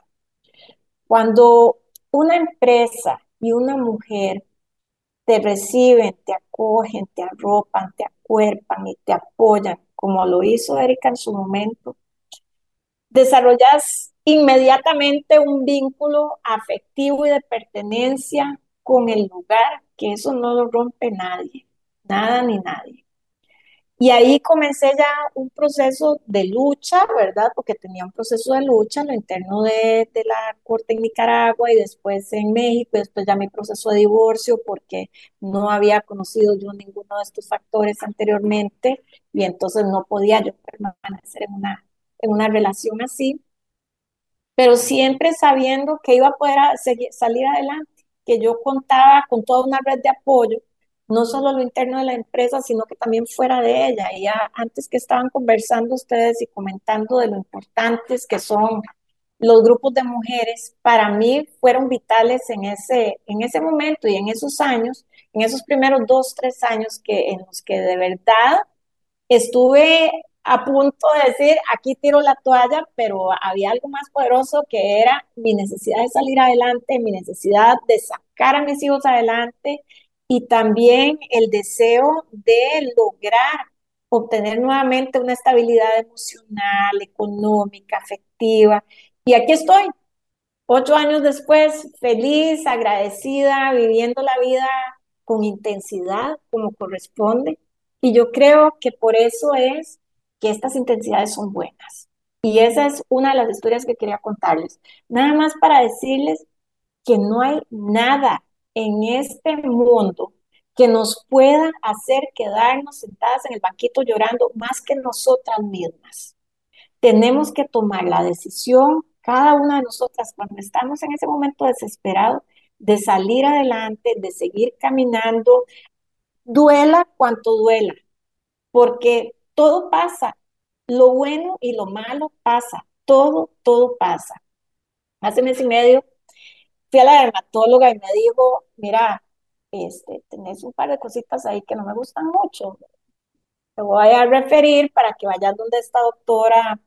Cuando una empresa y una mujer te reciben, te acogen, te arropan, te acuerpan y te apoyan, como lo hizo Erika en su momento, desarrollas inmediatamente un vínculo afectivo y de pertenencia con el lugar, que eso no lo rompe nadie, nada ni nadie. Y ahí comencé ya un proceso de lucha, ¿verdad? Porque tenía un proceso de lucha en lo interno de, de, la corte en Nicaragua y después en México, y después ya mi proceso de divorcio porque no había conocido yo ninguno de estos factores anteriormente y entonces no podía yo permanecer en una, en una relación así, pero siempre sabiendo que iba a poder seguir, salir adelante que yo contaba con toda una red de apoyo, no solo lo interno de la empresa, sino que también fuera de ella. Y ya antes que estaban conversando ustedes y comentando de lo importantes que son los grupos de mujeres, para mí fueron vitales en ese, en ese momento y en esos años, en esos primeros dos, tres años que, en los que de verdad estuve a punto de decir, aquí tiro la toalla, pero había algo más poderoso que era mi necesidad de salir adelante, mi necesidad de sacar a mis hijos adelante y también el deseo de lograr obtener nuevamente una estabilidad emocional, económica, afectiva. Y aquí estoy, ocho años después, feliz, agradecida, viviendo la vida con intensidad como corresponde. Y yo creo que por eso es que estas intensidades son buenas. Y esa es una de las historias que quería contarles. Nada más para decirles que no hay nada en este mundo que nos pueda hacer quedarnos sentadas en el banquito llorando más que nosotras mismas. Tenemos que tomar la decisión, cada una de nosotras, cuando estamos en ese momento desesperado, de salir adelante, de seguir caminando, duela cuanto duela, porque todo pasa, lo bueno y lo malo pasa, todo, todo pasa. Hace mes y medio fui a la dermatóloga y me dijo, mira, este, tenés un par de cositas ahí que no me gustan mucho. Te voy a referir para que vayas donde esta doctora,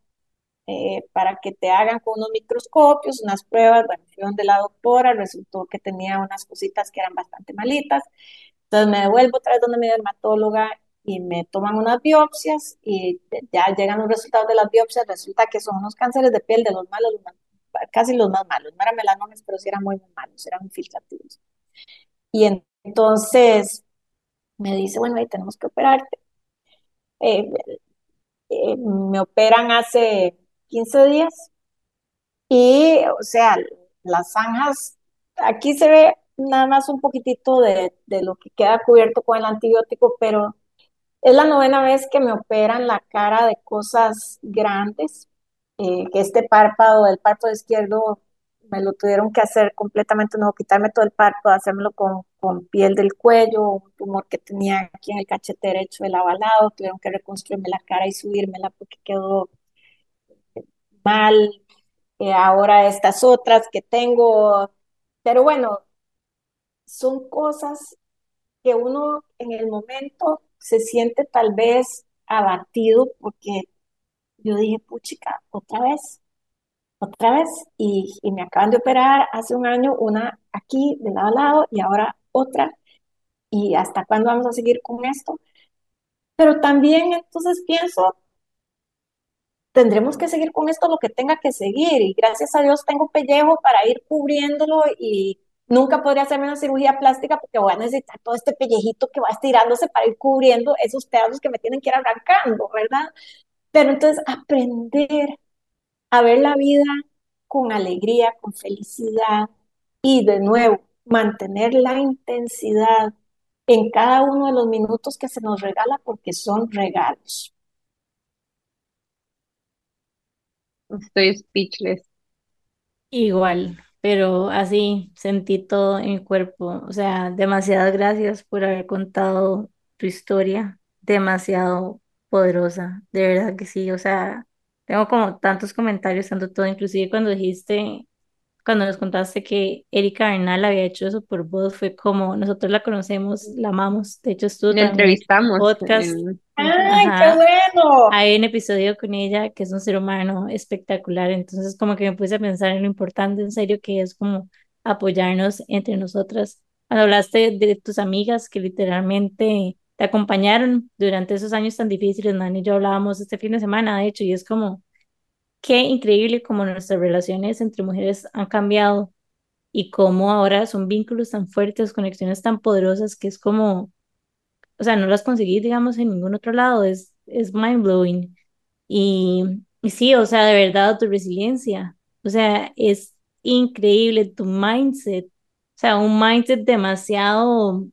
eh, para que te hagan con unos microscopios, unas pruebas. Bueno, fui donde la doctora, resultó que tenía unas cositas que eran bastante malitas. Entonces me devuelvo otra vez donde mi dermatóloga y me toman unas biopsias y ya llegan los resultados de las biopsias, resulta que son unos cánceres de piel de los malos, casi los más malos, no eran melanomas, pero sí eran muy, malos, eran infiltrativos. Y entonces me dice, bueno, ahí tenemos que operarte. Eh, eh, me operan hace 15 días y, o sea, las zanjas, aquí se ve nada más un poquitito de lo que queda cubierto con el antibiótico, pero es la novena vez que me operan la cara de cosas grandes, eh, que este párpado, el párpado izquierdo, me lo tuvieron que hacer completamente nuevo, quitarme todo el párpado, hacérmelo con, con piel del cuello, un tumor que tenía aquí en el cachete derecho del avalado, tuvieron que reconstruirme la cara y subírmela porque quedó mal. Eh, ahora estas otras que tengo, pero bueno, son cosas que uno en el momento se siente tal vez abatido porque yo dije, puchica, otra vez, otra vez, y, me acaban de operar hace un año, una aquí de lado a lado y ahora otra, y hasta cuándo vamos a seguir con esto. Pero también entonces pienso, tendremos que seguir con esto lo que tenga que seguir, y gracias a Dios tengo pellejo para ir cubriéndolo y Nunca podría hacerme una cirugía plástica porque voy a necesitar todo este pellejito que va estirándose para ir cubriendo esos pedazos que me tienen que ir arrancando, ¿verdad? Pero entonces aprender a ver la vida con alegría, con felicidad y de nuevo mantener la intensidad en cada uno de los minutos que se nos regala porque son regalos. Estoy speechless. Igual, pero así sentí todo en mi cuerpo. O sea, demasiadas gracias por haber contado tu historia, demasiado poderosa, de verdad que sí. O sea, tengo como tantos comentarios, tanto todo, inclusive cuando dijiste, cuando nos contaste que Erika Bernal había hecho eso por vos, fue como nosotros la conocemos, la amamos. De hecho, estuvo La también en el entrevistamos. podcast. en- ¡Ay, qué Ajá. bueno! Hay un episodio con ella que es un ser humano espectacular, entonces como que me puse a pensar en lo importante en serio que es como apoyarnos entre nosotras. Cuando hablaste de tus amigas que literalmente te acompañaron durante esos años tan difíciles, Nani y yo hablábamos este fin de semana, de hecho, y es como qué increíble como nuestras relaciones entre mujeres han cambiado y cómo ahora son vínculos tan fuertes, conexiones tan poderosas que es como o sea, no las conseguí, digamos, en ningún otro lado, es, es mind blowing. Y, y sí, o sea, de verdad, tu resiliencia, o sea, es increíble tu mindset, o sea, un mindset demasiado, demas-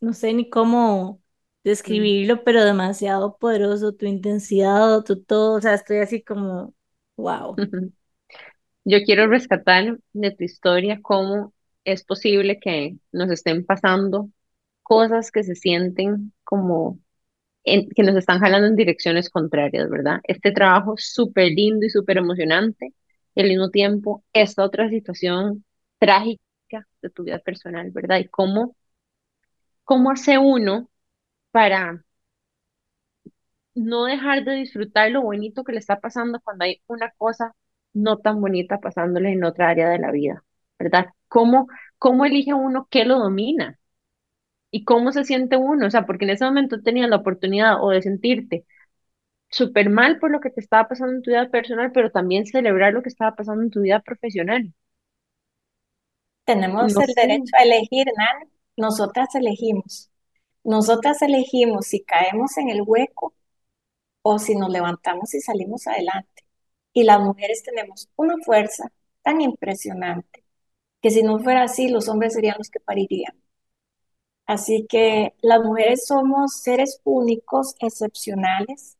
no sé ni cómo describirlo, pero demasiado poderoso, tu intensidad, tu todo, o sea, estoy así como, wow. Yo quiero rescatar de tu historia cómo es posible que nos estén pasando cosas que se sienten como en- que nos están jalando en direcciones contrarias, ¿verdad? Este trabajo súper lindo y súper emocionante, y al mismo tiempo esta otra situación trágica de tu vida personal, ¿verdad? Y cómo, cómo hace uno para no dejar de disfrutar lo bonito que le está pasando cuando hay una cosa no tan bonita pasándole en otra área de la vida, ¿verdad? ¿Cómo, cómo elige uno qué lo domina? ¿Y cómo se siente uno? O sea, porque en ese momento tenías la oportunidad o de sentirte súper mal por lo que te estaba pasando en tu vida personal, pero también celebrar lo que estaba pasando en tu vida profesional. Tenemos No el sé. derecho a elegir, Nan. Nosotras elegimos. Nosotras elegimos si caemos en el hueco o si nos levantamos y salimos adelante. Y las mujeres tenemos una fuerza tan impresionante que si no fuera así, los hombres serían los que parirían. Así que las mujeres somos seres únicos, excepcionales,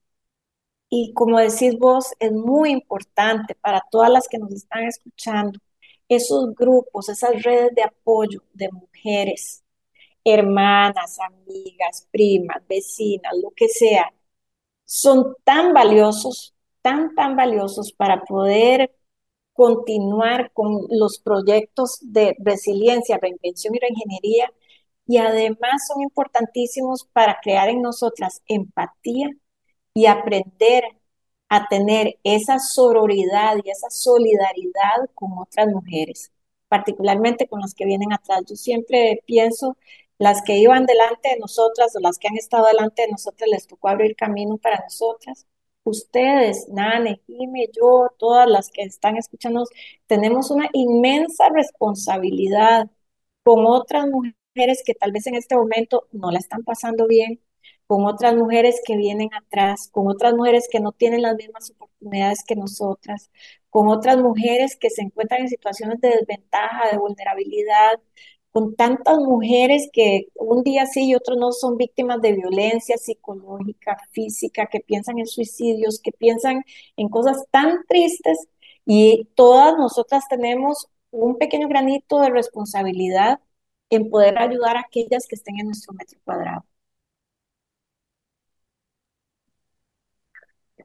y como decís vos, es muy importante para todas las que nos están escuchando, esos grupos, esas redes de apoyo de mujeres, hermanas, amigas, primas, vecinas, lo que sea, son tan valiosos, tan, tan valiosos para poder continuar con los proyectos de resiliencia, reinvención y reingeniería, y además son importantísimos para crear en nosotras empatía y aprender a tener esa sororidad y esa solidaridad con otras mujeres, particularmente con las que vienen atrás. Yo siempre pienso, las que iban delante de nosotras o las que han estado delante de nosotras, les tocó abrir camino para nosotras. Ustedes, Nane, Jime, yo, todas las que están escuchando, tenemos una inmensa responsabilidad con otras mujeres que tal vez en este momento no la están pasando bien, con otras mujeres que vienen atrás, con otras mujeres que no tienen las mismas oportunidades que nosotras, con otras mujeres que se encuentran en situaciones de desventaja, de vulnerabilidad, con tantas mujeres que un día sí y otro no son víctimas de violencia psicológica, física, que piensan en suicidios, que piensan en cosas tan tristes y todas nosotras tenemos un pequeño granito de responsabilidad en poder ayudar a aquellas que estén en nuestro metro cuadrado.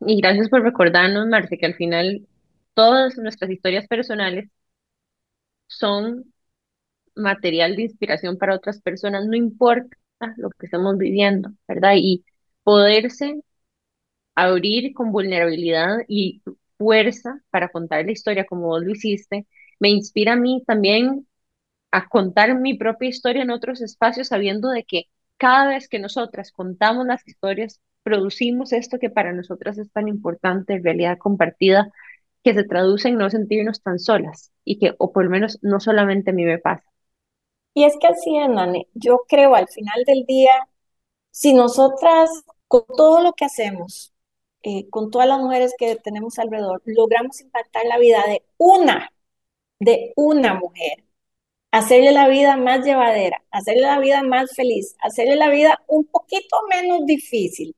Y gracias por recordarnos, Marce, que al final todas nuestras historias personales son material de inspiración para otras personas, no importa lo que estemos viviendo, ¿verdad? Y poderse abrir con vulnerabilidad y fuerza para contar la historia como vos lo hiciste, me inspira a mí también a contar mi propia historia en otros espacios, sabiendo de que cada vez que nosotras contamos las historias, producimos esto que para nosotras es tan importante, realidad compartida, que se traduce en no sentirnos tan solas y que, o por lo menos, no solamente a mí me pasa. Y es que así es, Nani. Yo creo al final del día, si nosotras, con todo lo que hacemos, eh, con todas las mujeres que tenemos alrededor, logramos impactar la vida de una, de una mujer, hacerle la vida más llevadera, hacerle la vida más feliz, hacerle la vida un poquito menos difícil,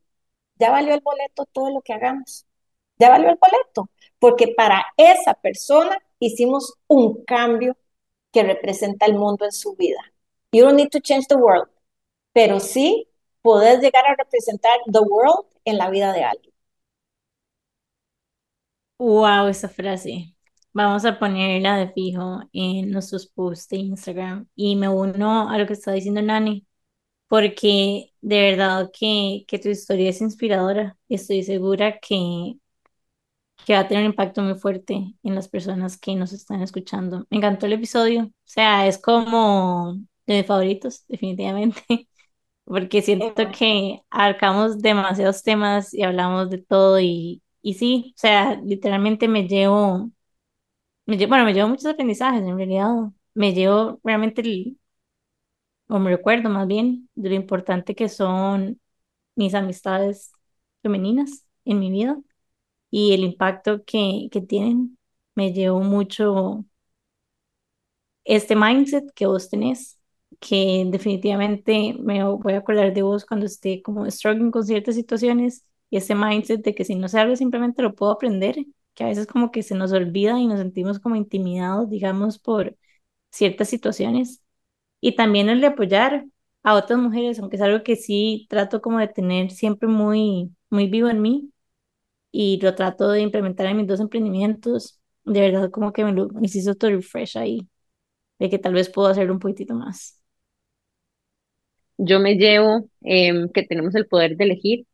ya valió el boleto todo lo que hagamos. Ya valió el boleto, porque para esa persona hicimos un cambio que representa el mundo en su vida. You don't need to change the world, pero sí poder llegar a representar the world en la vida de alguien. Wow, esa frase. Vamos a ponerla de fijo en nuestros posts de Instagram. Y me uno a lo que está diciendo Nani, porque de verdad que, que tu historia es inspiradora estoy segura que, que va a tener un impacto muy fuerte en las personas que nos están escuchando. Me encantó el episodio, o sea, es como de mis favoritos, <laughs> definitivamente, porque siento que abarcamos demasiados temas y hablamos de todo y, y sí, o sea, literalmente me llevo, me llevo, bueno, me llevo muchos aprendizajes en realidad, me llevo realmente el, o me recuerdo más bien de lo importante que son mis amistades femeninas en mi vida y el impacto que, que tienen. Me llevó mucho este mindset que vos tenés, que definitivamente me voy a acordar de vos cuando esté como struggling con ciertas situaciones y ese mindset de que si no sé algo simplemente lo puedo aprender, que a veces como que se nos olvida y nos sentimos como intimidados, digamos, por ciertas situaciones y también el de apoyar a otras mujeres, aunque es algo que sí trato como de tener siempre muy, muy vivo en mí y lo trato de implementar en mis dos emprendimientos, de verdad como que me, lo, me hizo todo refresh ahí, de que tal vez puedo hacer un poquitito más. Yo me llevo em, que tenemos el poder de elegir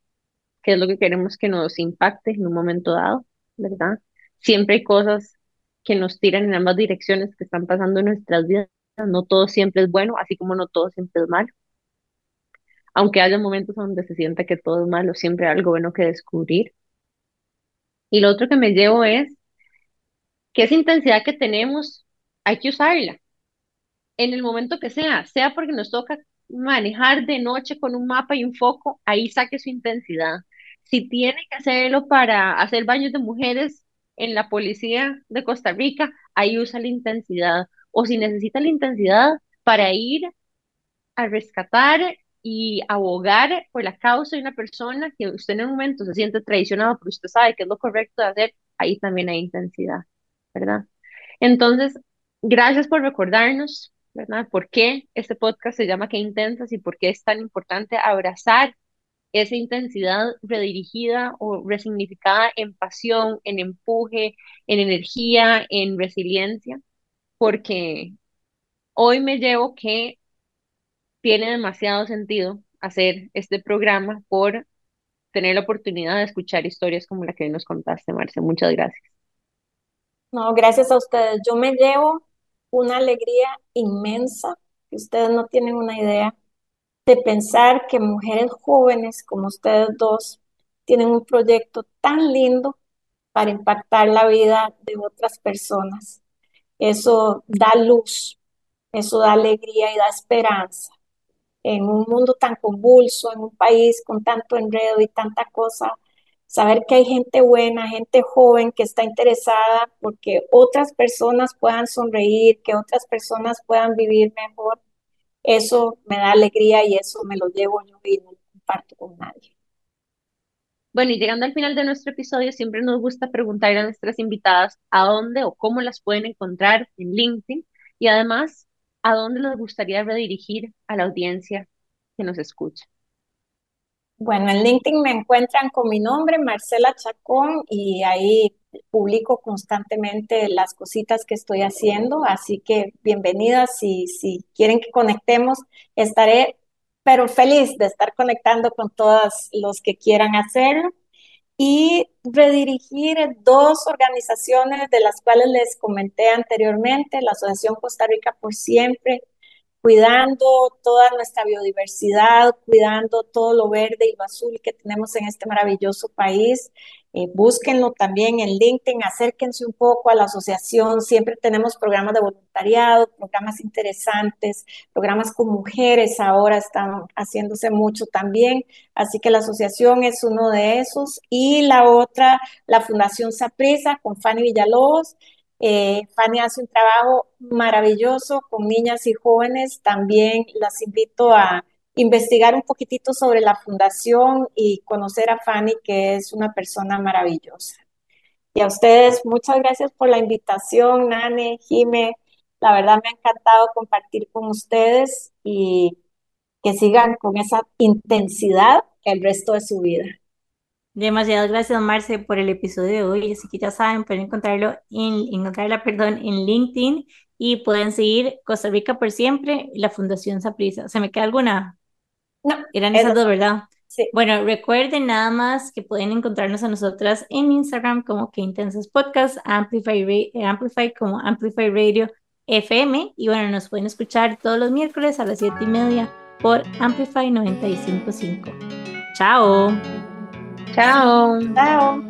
qué es lo que queremos que nos impacte en un momento dado, ¿verdad? Siempre hay cosas que nos tiran en ambas direcciones que están pasando en nuestras vidas no todo siempre es bueno, así como no todo siempre es malo. Aunque haya momentos donde se sienta que todo es malo, siempre hay algo bueno que descubrir. Y lo otro que me llevo es que esa intensidad que tenemos hay que usarla en el momento que sea, sea porque nos toca manejar de noche con un mapa y un foco, ahí saque su intensidad. Si tiene que hacerlo para hacer baños de mujeres en la policía de Costa Rica, ahí usa la intensidad o si necesita la intensidad para ir a rescatar y abogar por la causa de una persona que usted en un momento se siente traicionado, pero usted sabe que es lo correcto de hacer, ahí también hay intensidad, ¿verdad? Entonces, gracias por recordarnos, ¿verdad? ¿Por qué este podcast se llama Qué Intensas y por qué es tan importante abrazar esa intensidad redirigida o resignificada en pasión, en empuje, en energía, en resiliencia? porque hoy me llevo que tiene demasiado sentido hacer este programa por tener la oportunidad de escuchar historias como la que nos contaste, Marce. Muchas gracias. No, gracias a ustedes. Yo me llevo una alegría inmensa, que ustedes no tienen una idea, de pensar que mujeres jóvenes como ustedes dos tienen un proyecto tan lindo para impactar la vida de otras personas. Eso da luz Eso da alegría y da esperanza. En un mundo tan convulso, en un país con tanto enredo y tanta cosa, saber que hay gente buena, gente joven que está interesada porque otras personas puedan sonreír, que otras personas puedan vivir mejor, eso me da alegría y eso me lo llevo yo y no lo comparto con nadie. Bueno, y llegando al final de nuestro episodio, siempre nos gusta preguntar a nuestras invitadas a dónde o cómo las pueden encontrar en LinkedIn y además a dónde les gustaría redirigir a la audiencia que nos escucha. Bueno, en LinkedIn me encuentran con mi nombre, Marcela Chacón, y ahí publico constantemente las cositas que estoy haciendo, así que bienvenidas y si quieren que conectemos, estaré pero feliz de estar conectando con todos los que quieran hacerlo y redirigir dos organizaciones de las cuales les comenté anteriormente, la Asociación Costa Rica por Siempre cuidando toda nuestra biodiversidad, cuidando todo lo verde y lo azul que tenemos en este maravilloso país. Eh, búsquenlo también en LinkedIn, acérquense un poco a la asociación. Siempre tenemos programas de voluntariado, programas interesantes, programas con mujeres ahora están haciéndose mucho también. Así que la asociación es uno de esos. Y la otra, la Fundación Saprisa con Fanny Villalobos. Eh, Fanny hace un trabajo maravilloso con niñas y jóvenes. También las invito a investigar un poquitito sobre la fundación y conocer a Fanny, que es una persona maravillosa. Y a ustedes, muchas gracias por la invitación, Nane, Jime. La verdad me ha encantado compartir con ustedes y que sigan con esa intensidad el resto de su vida. Demasiadas gracias, Marce, por el episodio de hoy. Así que ya saben, pueden encontrarlo en, encontrarla, perdón, en LinkedIn y pueden seguir Costa Rica por siempre y la Fundación Saprisa. ¿Se me queda alguna? No. Eran esas dos, ¿verdad? Sí. Bueno, recuerden nada más que pueden encontrarnos a nosotras en Instagram como que Intensas Podcast, Amplify, Amplify como Amplify Radio FM y bueno, nos pueden escuchar todos los miércoles a las 7 y media por Amplify 955. Chao. Chao. Chao.